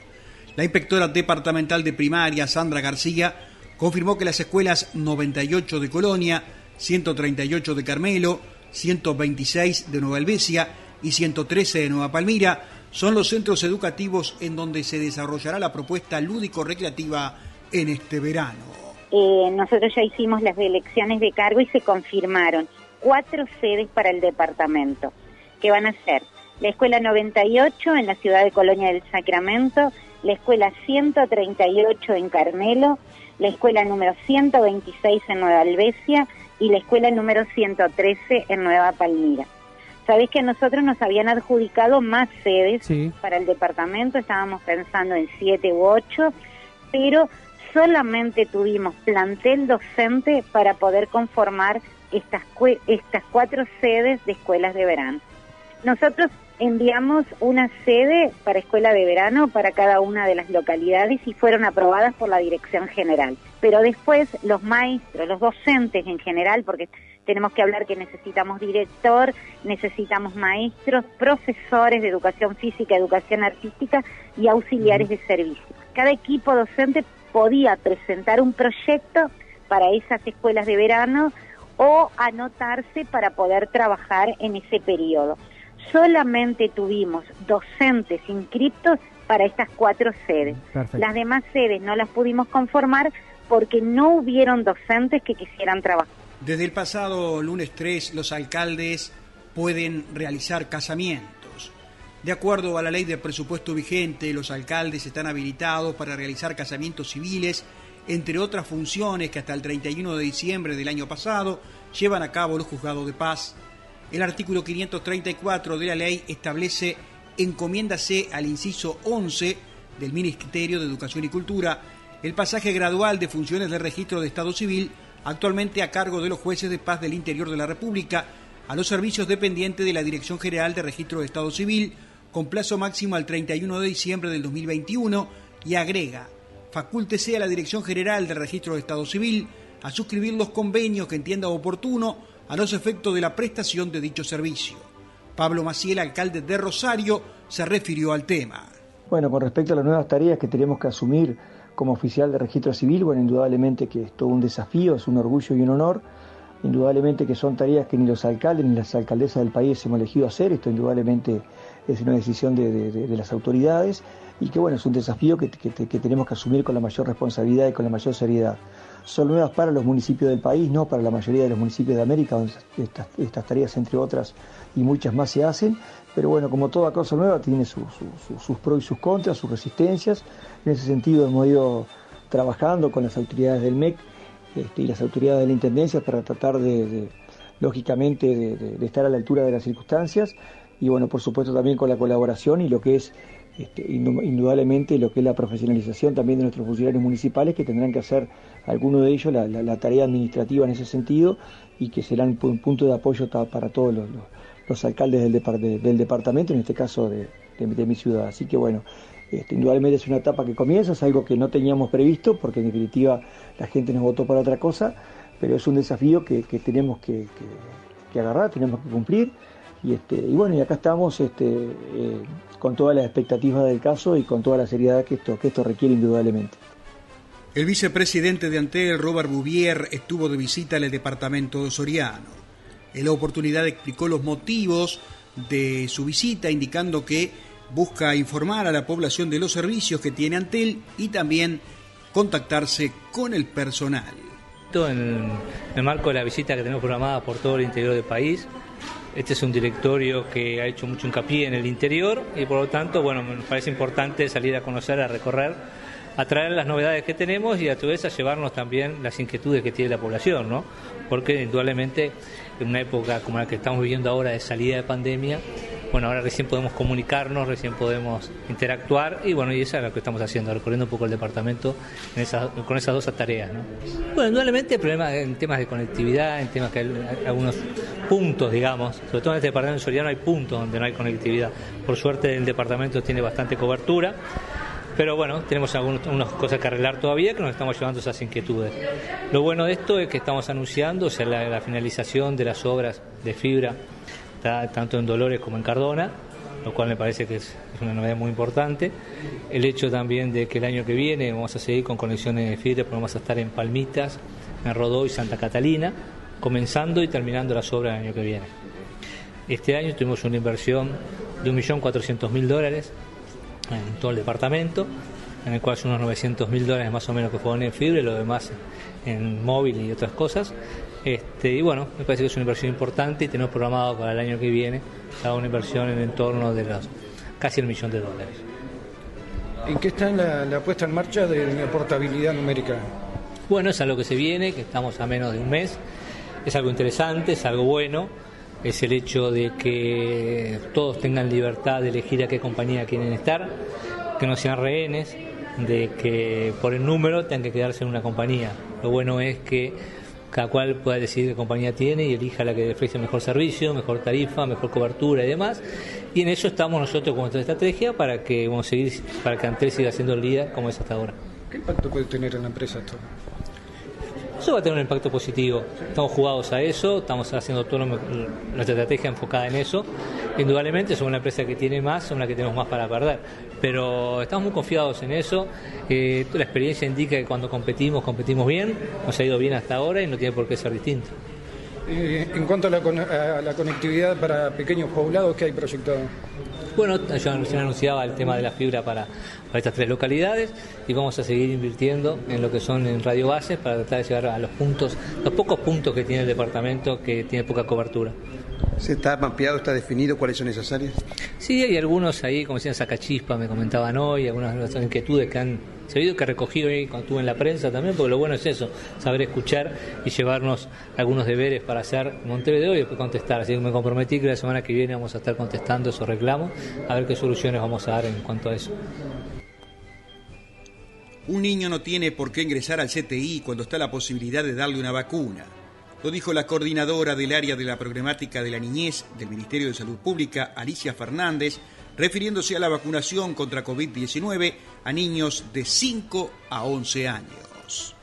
La inspectora departamental de primaria, Sandra García, confirmó que las escuelas 98 de Colonia, 138 de Carmelo, 126 de Nueva Helvecia y 113 de Nueva Palmira son los centros educativos en donde se desarrollará la propuesta lúdico-recreativa en este verano.
Eh, nosotros ya hicimos las elecciones de cargo y se confirmaron cuatro sedes para el departamento, que van a ser la Escuela 98 en la ciudad de Colonia del Sacramento, la Escuela 138 en Carmelo, la Escuela número 126 en Nueva Albesia y la escuela número 113 en Nueva Palmira. Sabés que a nosotros nos habían adjudicado más sedes para el departamento, estábamos pensando en siete u ocho, pero solamente tuvimos plantel docente para poder conformar estas, estas cuatro sedes de escuelas de verano. Nosotros enviamos una sede para escuela de verano para cada una de las localidades y fueron aprobadas por la Dirección General. Pero después los maestros, los docentes en general, porque tenemos que hablar que necesitamos director, necesitamos maestros, profesores de educación física, educación artística y auxiliares de servicio. Cada equipo docente podía presentar un proyecto para esas escuelas de verano o anotarse para poder trabajar en ese periodo solamente tuvimos docentes inscriptos para estas cuatro sedes. Las demás sedes no las pudimos conformar porque no hubieron docentes que quisieran trabajar.
Desde el pasado lunes 3, los alcaldes pueden realizar casamientos. De acuerdo a la ley de presupuesto vigente, los alcaldes están habilitados para realizar casamientos civiles, entre otras funciones que hasta el 31 de diciembre del año pasado llevan a cabo los juzgados de paz el artículo 534 de la ley establece encomiéndase al inciso 11 del Ministerio de Educación y Cultura el pasaje gradual de funciones de registro de Estado Civil, actualmente a cargo de los jueces de paz del interior de la República, a los servicios dependientes de la Dirección General de Registro de Estado Civil, con plazo máximo al 31 de diciembre del 2021, y agrega, facúltese a la Dirección General de Registro de Estado Civil a suscribir los convenios que entienda oportuno a los efectos de la prestación de dicho servicio. Pablo Maciel, alcalde de Rosario, se refirió al tema.
Bueno, con respecto a las nuevas tareas que tenemos que asumir como oficial de registro civil, bueno, indudablemente que es todo un desafío, es un orgullo y un honor. Indudablemente que son tareas que ni los alcaldes ni las alcaldesas del país hemos elegido hacer, esto indudablemente es una decisión de, las autoridades y que bueno, es un desafío que, tenemos que asumir con la mayor responsabilidad y con la mayor seriedad. Son nuevas para los municipios del país, no para la mayoría de los municipios de América, donde estas, tareas, entre otras, y muchas más se hacen, pero bueno, como toda cosa nueva, tiene sus pros y sus contras, sus resistencias. En ese sentido hemos ido trabajando con las autoridades del MEC este, y las autoridades de la Intendencia para tratar de, lógicamente, de, estar a la altura de las circunstancias y bueno, por supuesto también con la colaboración y lo que es este, indudablemente lo que es la profesionalización también de nuestros funcionarios municipales que tendrán que hacer algunos de ellos la, tarea administrativa en ese sentido y que serán un punto de apoyo para todos los, alcaldes del, departamento, en este caso de, mi ciudad. Así que bueno, este, indudablemente es una etapa que comienza, es algo que no teníamos previsto porque en definitiva la gente nos votó para otra cosa, pero es un desafío que, tenemos que, agarrar, tenemos que cumplir. Y, este, bueno, y acá estamos eh, con todas las expectativas del caso y con toda la seriedad que esto, que esto requiere indudablemente.
El vicepresidente de Antel, Robert Bouvier, estuvo de visita en el departamento de Soriano. En la oportunidad explicó los motivos de su visita, indicando que busca informar a la población de los servicios que tiene Antel y también contactarse con el personal.
En el marco de la visita que tenemos programada por todo el interior del país, este es un directorio que ha hecho mucho hincapié en el interior y por lo tanto, bueno, me parece importante salir a conocer, a recorrer, a traer las novedades que tenemos y a tu vez a llevarnos también las inquietudes que tiene la población, ¿no? Porque indudablemente en una época como la que estamos viviendo ahora de salida de pandemia, bueno, ahora recién podemos comunicarnos, recién podemos interactuar y bueno, y eso es lo que estamos haciendo, recorriendo un poco el departamento con esas dos tareas. ¿no? Bueno, indudablemente problemas en temas de conectividad, en temas que algunos puntos, digamos, sobre todo en este departamento de Soriano hay puntos donde no hay conectividad. Por suerte el departamento tiene bastante cobertura. Pero bueno, tenemos algunas cosas que arreglar todavía que nos estamos llevando esas inquietudes. Lo bueno de esto es que estamos anunciando o sea, la finalización de las obras de fibra tanto en Dolores como en Cardona, lo cual me parece que es, una novedad muy importante. El hecho también de que el año que viene vamos a seguir con conexiones de fibra, porque vamos a estar en Palmitas, en Rodó y Santa Catalina, comenzando y terminando las obras el año que viene. Este año tuvimos una inversión de 1.400.000 dólares en todo el departamento, en el cual son unos 900.000 dólares más o menos que fueron en fibra y lo demás en móvil y otras cosas. Este, y bueno, me parece que es una inversión importante y tenemos programado para el año que viene una inversión en torno de los, casi el millón de dólares.
¿En qué está la, puesta en marcha de la portabilidad numérica?
Bueno, es algo que se viene, que estamos a menos de un mes. Es algo interesante, es algo bueno. Es el hecho de que todos tengan libertad de elegir a qué compañía quieren estar, que no sean rehenes, de que por el número tengan que quedarse en una compañía. Lo bueno es que cada cual pueda decidir qué compañía tiene y elija la que ofrece mejor servicio, mejor tarifa, mejor cobertura y demás. Y en eso estamos nosotros con nuestra estrategia para que vamos a seguir, para que Antel siga siendo el líder como es hasta ahora.
¿Qué impacto puede tener en la empresa esto?
Eso va a tener un impacto positivo. Estamos jugados a eso, estamos haciendo toda nuestra estrategia enfocada en eso. Indudablemente somos una empresa que tiene más, somos la que tenemos más para perder. Pero estamos muy confiados en eso. Eh, la experiencia indica que cuando competimos, competimos bien. Nos ha ido bien hasta ahora y no tiene por qué ser distinto.
Eh, en cuanto a la, conectividad para pequeños poblados, ¿qué hay proyectado?
Bueno, yo anunciaba el tema de la fibra para, estas tres localidades y vamos a seguir invirtiendo en lo que son en radio bases para tratar de llegar a los puntos, los pocos puntos que tiene el departamento que tiene poca cobertura.
¿Se está mapeado, está definido cuáles son esas áreas?
Sí, hay algunos ahí, como decían Sacachispa, me comentaban hoy, algunas inquietudes que han sabido que recogí hoy cuando estuve en la prensa también, porque lo bueno es eso, saber escuchar y llevarnos algunos deberes para hacer Montevideo y después contestar. Así que me comprometí que la semana que viene vamos a estar contestando esos reclamos, a ver qué soluciones vamos a dar en cuanto a eso.
Un niño no tiene por qué ingresar al CTI cuando está la posibilidad de darle una vacuna. Lo dijo la coordinadora del área de la problemática de la niñez del Ministerio de Salud Pública, Alicia Fernández, refiriéndose a la vacunación contra COVID-19 a niños de 5 a 11 años.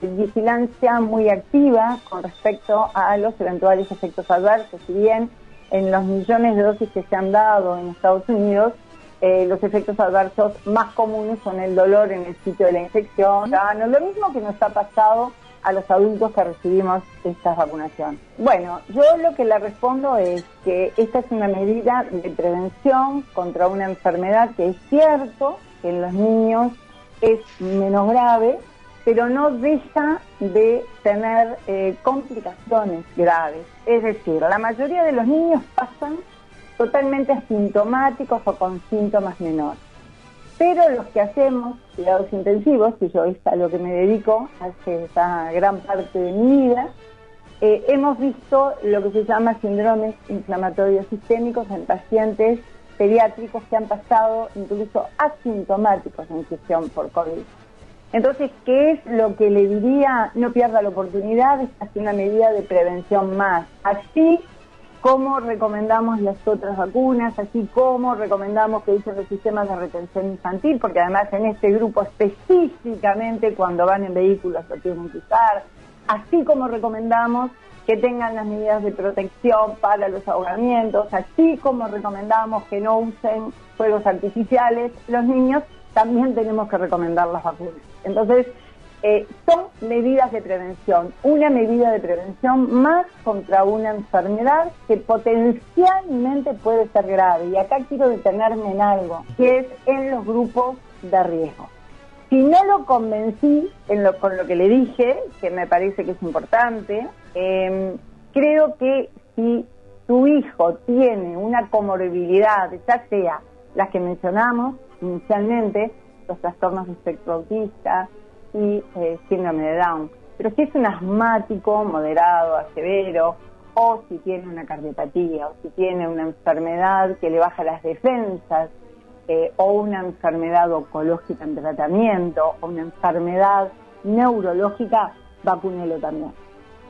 Vigilancia muy activa con respecto a los eventuales efectos adversos, si bien en los millones de dosis que se han dado en Estados Unidos, eh, los efectos adversos más comunes son el dolor en el sitio de la infección. No lo mismo que nos ha pasado a los adultos que recibimos esta vacunación? Bueno, yo lo que le respondo es que esta es una medida de prevención contra una enfermedad que es cierto en los niños es menos grave, pero no deja de tener eh, complicaciones graves. Es decir, la mayoría de los niños pasan totalmente asintomáticos o con síntomas menores. Pero los que hacemos cuidados intensivos, que yo es a lo que me dedico hace esta gran parte de mi vida, eh, hemos visto lo que se llama síndromes inflamatorios sistémicos en pacientes pediátricos que han pasado incluso asintomáticos en infección por COVID. Entonces, ¿qué es lo que le diría? No pierda la oportunidad, es una medida de prevención más. Así como recomendamos las otras vacunas, así como recomendamos que usen los sistemas de retención infantil, porque además en este grupo específicamente cuando van en vehículos lo tienen que usar, así como recomendamos que tengan las medidas de protección para los ahogamientos, así como recomendamos que no usen fuegos artificiales, los niños también tenemos que recomendar las vacunas. Entonces, eh, son medidas de prevención, una medida de prevención más contra una enfermedad que potencialmente puede ser grave. Y acá quiero detenerme en algo, que es en los grupos de riesgo. Si no lo convencí con lo que le dije, que me parece que es importante, em, creo que si tu hijo tiene una comorbilidad, ya sea las que mencionamos inicialmente, los trastornos de espectro autista y eh, síndrome de Down, pero si es un asmático moderado a severo, o si tiene una cardiopatía, o si tiene una enfermedad que le baja las defensas, eh, o una enfermedad oncológica en tratamiento, o una enfermedad neurológica, vacúnelo también.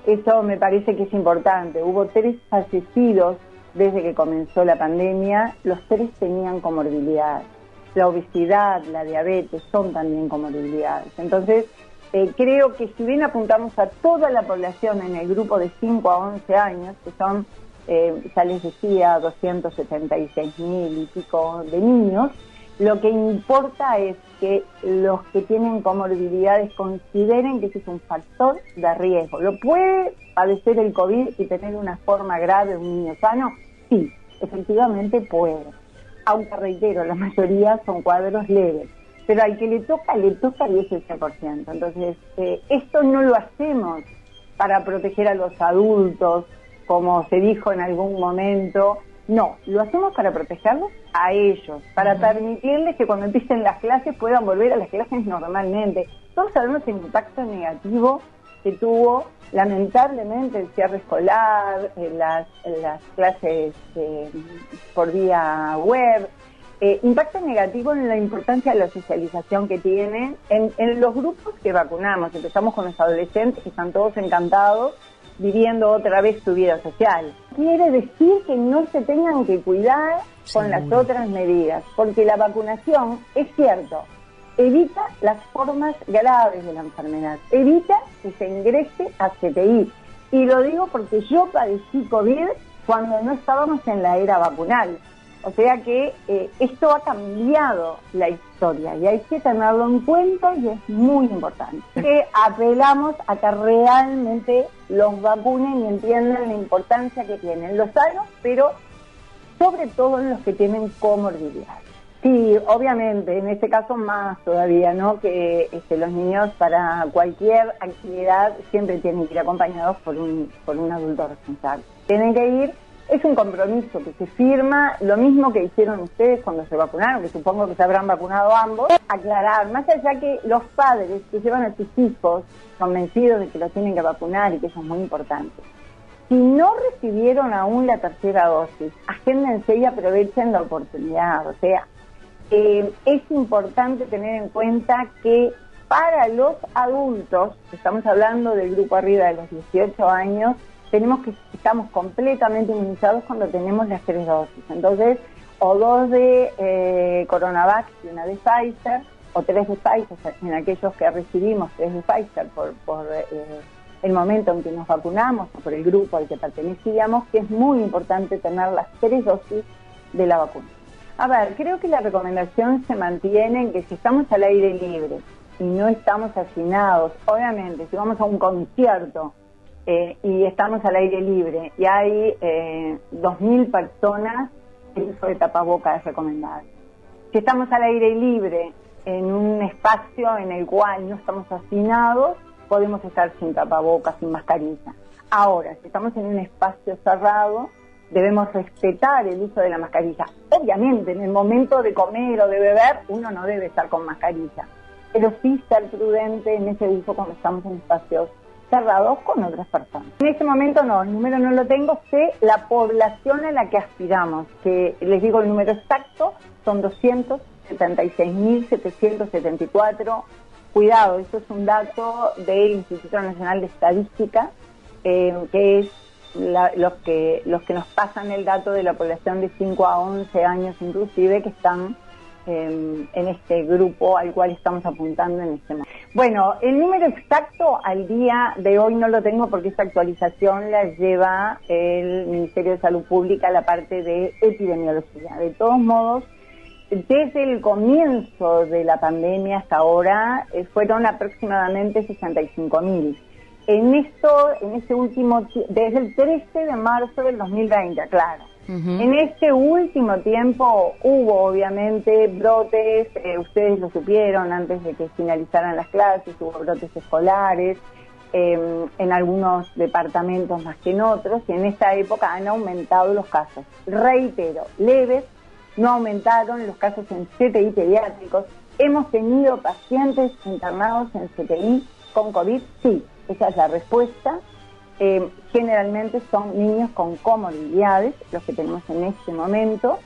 Eso me parece que es importante. Hubo tres fallecidos desde que comenzó la pandemia, los tres tenían comorbilidades. La obesidad, la diabetes son también comorbilidades. Entonces, eh, creo que si bien apuntamos a toda la población en el grupo de 5 a 11 años, que son eh, ya les decía, 276 mil y pico de niños. Lo que importa es que los que tienen comorbilidades consideren que ese es un factor de riesgo. ¿Lo puede padecer el COVID y tener una forma grave un niño sano? Sí, efectivamente puede. Aunque reitero, la mayoría son cuadros leves. Pero al que le toca, le toca el 18%. Entonces, eh, esto no lo hacemos para proteger a los adultos como se dijo en algún momento. No, lo hacemos para protegerlos a ellos, para permitirles que cuando empiecen las clases puedan volver a las clases normalmente. Todos sabemos el impacto negativo que tuvo lamentablemente el cierre escolar, las, las clases eh, por vía web, eh, impacto negativo en la importancia de la socialización que tienen en, en los grupos que vacunamos. Empezamos con los adolescentes que están todos encantados viviendo otra vez su vida social. Quiere decir que no se tengan que cuidar con las otras medidas, porque la vacunación, es cierto, evita las formas graves de la enfermedad, evita que se ingrese a CTI. Y lo digo porque yo padecí COVID cuando no estábamos en la era vacunal. O sea que eh, esto ha cambiado la historia y hay que tenerlo en cuenta y es muy importante. Que apelamos a que realmente los vacunen y entiendan la importancia que tienen los sanos, pero sobre todo en los que tienen comorbilidad. Sí, obviamente, en este caso más todavía, ¿no? Que este, los niños para cualquier actividad siempre tienen que ir acompañados por un, por un adulto responsable. Tienen que ir es un compromiso que se firma, lo mismo que hicieron ustedes cuando se vacunaron, que supongo que se habrán vacunado ambos, aclarar, más allá que los padres que llevan a sus hijos convencidos de que los tienen que vacunar y que eso es muy importante. Si no recibieron aún la tercera dosis, agéndense y aprovechen la oportunidad. O sea, eh, es importante tener en cuenta que para los adultos, estamos hablando del grupo arriba de los 18 años, tenemos que estamos completamente inmunizados cuando tenemos las tres dosis. Entonces, o dos de eh, Coronavac y una de Pfizer, o tres de Pfizer en aquellos que recibimos tres de Pfizer por, eh, el momento en que nos vacunamos o por el grupo al que pertenecíamos, que es muy importante tener las tres dosis de la vacuna. A ver, creo que la recomendación se mantiene en que si estamos al aire libre y no estamos hacinados, obviamente, si vamos a un concierto eh, y estamos al aire libre y hay eh, 2.000 personas, el uso de tapabocas es recomendable. Si estamos al aire libre, en un espacio en el cual no estamos hacinados, podemos estar sin tapabocas, sin mascarilla. Ahora, si estamos en un espacio cerrado, debemos respetar el uso de la mascarilla. Obviamente, en el momento de comer o de beber, uno no debe estar con mascarilla, pero sí ser prudente en ese uso cuando estamos en espacios cerrados con otras personas. En este momento no, el número no lo tengo, sé la población a la que aspiramos, que les digo el número exacto, son 276.774. Cuidado, esto es un dato del Instituto Nacional de Estadística, eh, que es los, que, los que nos pasan el dato de la población de 5 a 11 años inclusive, que están em, en este grupo al cual estamos apuntando en este momento. Bueno, el número exacto al día de hoy no lo tengo porque esta actualización la lleva el Ministerio de Salud Pública, la parte de epidemiología. De todos modos, desde el comienzo de la pandemia hasta ahora eh, fueron aproximadamente 65 mil. En esto, en este último, desde el 13 de marzo del 2020, claro. En este último tiempo hubo obviamente brotes, eh, ustedes lo supieron antes de que finalizaran las clases, hubo brotes escolares, em, en algunos departamentos más que en otros, y en esta época han aumentado los casos. Reitero, leves, no aumentaron los casos en CTI pediátricos. Hemos tenido pacientes internados en CTI con COVID, sí, esa es la respuesta. Eh, generalmente son niños con comorbilidades, los que tenemos en este momento,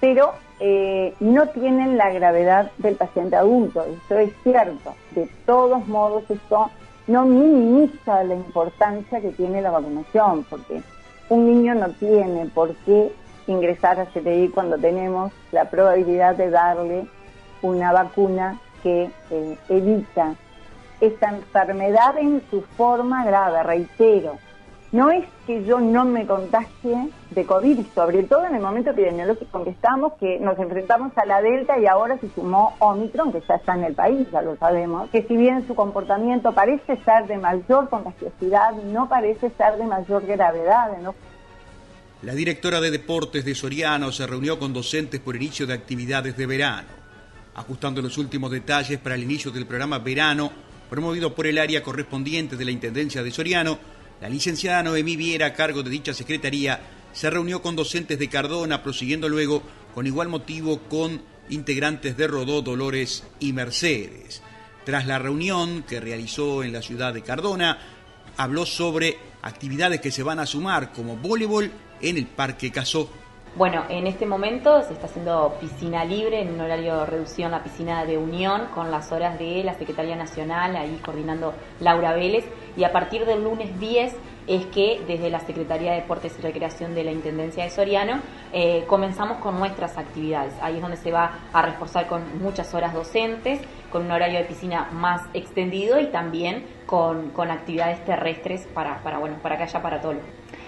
pero eh, no tienen la gravedad del paciente adulto. Eso es cierto. De todos modos, esto no minimiza la importancia que tiene la vacunación, porque un niño no tiene por qué ingresar a CTI cuando tenemos la probabilidad de darle una vacuna que eh, evita esta enfermedad en su forma grave, reitero. No es que yo no me contagie de COVID, sobre todo en el momento epidemiológico en que estamos, que nos enfrentamos a la Delta y ahora se sumó Omicron, que ya está en el país, ya lo sabemos, que si bien su comportamiento parece ser de mayor contagiosidad, no parece ser de mayor gravedad. ¿no?
La directora de Deportes de Soriano se reunió con docentes por inicio de actividades de verano, ajustando los últimos detalles para el inicio del programa Verano promovido por el área correspondiente de la Intendencia de Soriano, la licenciada Noemí Viera, a cargo de dicha secretaría, se reunió con docentes de Cardona, prosiguiendo luego con igual motivo con integrantes de Rodó, Dolores y Mercedes. Tras la reunión que realizó en la ciudad de Cardona, habló sobre actividades que se van a sumar como voleibol en el Parque Casó.
Bueno, en este momento se está haciendo piscina libre en un horario reducido en la piscina de Unión con las horas de la Secretaría Nacional, ahí coordinando Laura Vélez. Y a partir del lunes 10 es que desde la Secretaría de Deportes y Recreación de la Intendencia de Soriano eh, comenzamos con nuestras actividades. Ahí es donde se va a reforzar con muchas horas docentes, con un horario de piscina más extendido y también con, actividades terrestres para, para, bueno, para que haya para todos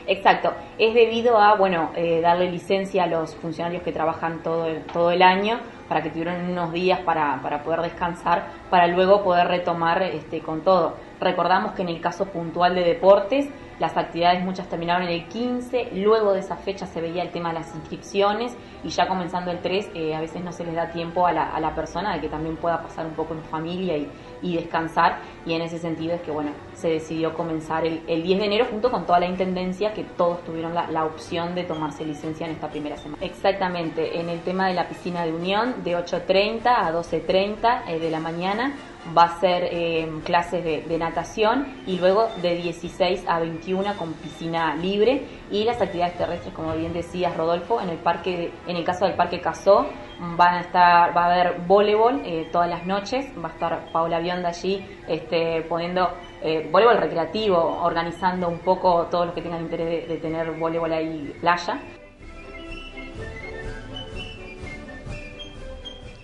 Exacto, es debido a, bueno, eh, darle licencia a los funcionarios que trabajan todo el, todo el año para que tuvieran unos días para, para poder descansar, para luego poder retomar este, con todo. Recordamos que en el caso puntual de deportes, las actividades muchas terminaron en el 15, luego de esa fecha se veía el tema de las inscripciones y ya comenzando el 3 eh, a veces no se les da tiempo a la, a la, persona de que también pueda pasar un poco en familia y, y, descansar y en ese sentido es que bueno, se decidió comenzar el, el 10 de enero junto con toda la intendencia que todos tuvieron la, la, opción de tomarse licencia en esta primera semana. Exactamente, en el tema de la piscina de unión de 8.30 a 12.30 eh, de la mañana va a ser eh, clases de, de, natación y luego de 16 a 21 con piscina libre y las actividades terrestres como bien decías Rodolfo en el parque en el caso del parque Casó van a estar va a haber voleibol eh, todas las noches va a estar Paula Bionda allí este, poniendo eh, voleibol recreativo organizando un poco todos los que tengan interés de, de tener voleibol ahí playa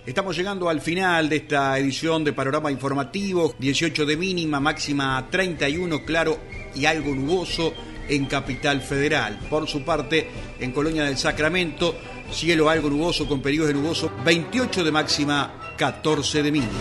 Estamos llegando al final de esta edición de Panorama Informativo, 18 de mínima, máxima 31, claro y algo nuboso en Capital Federal. Por su parte, en Colonia del Sacramento, cielo algo nuboso con periodos de nuboso, 28 de máxima, 14 de mínima.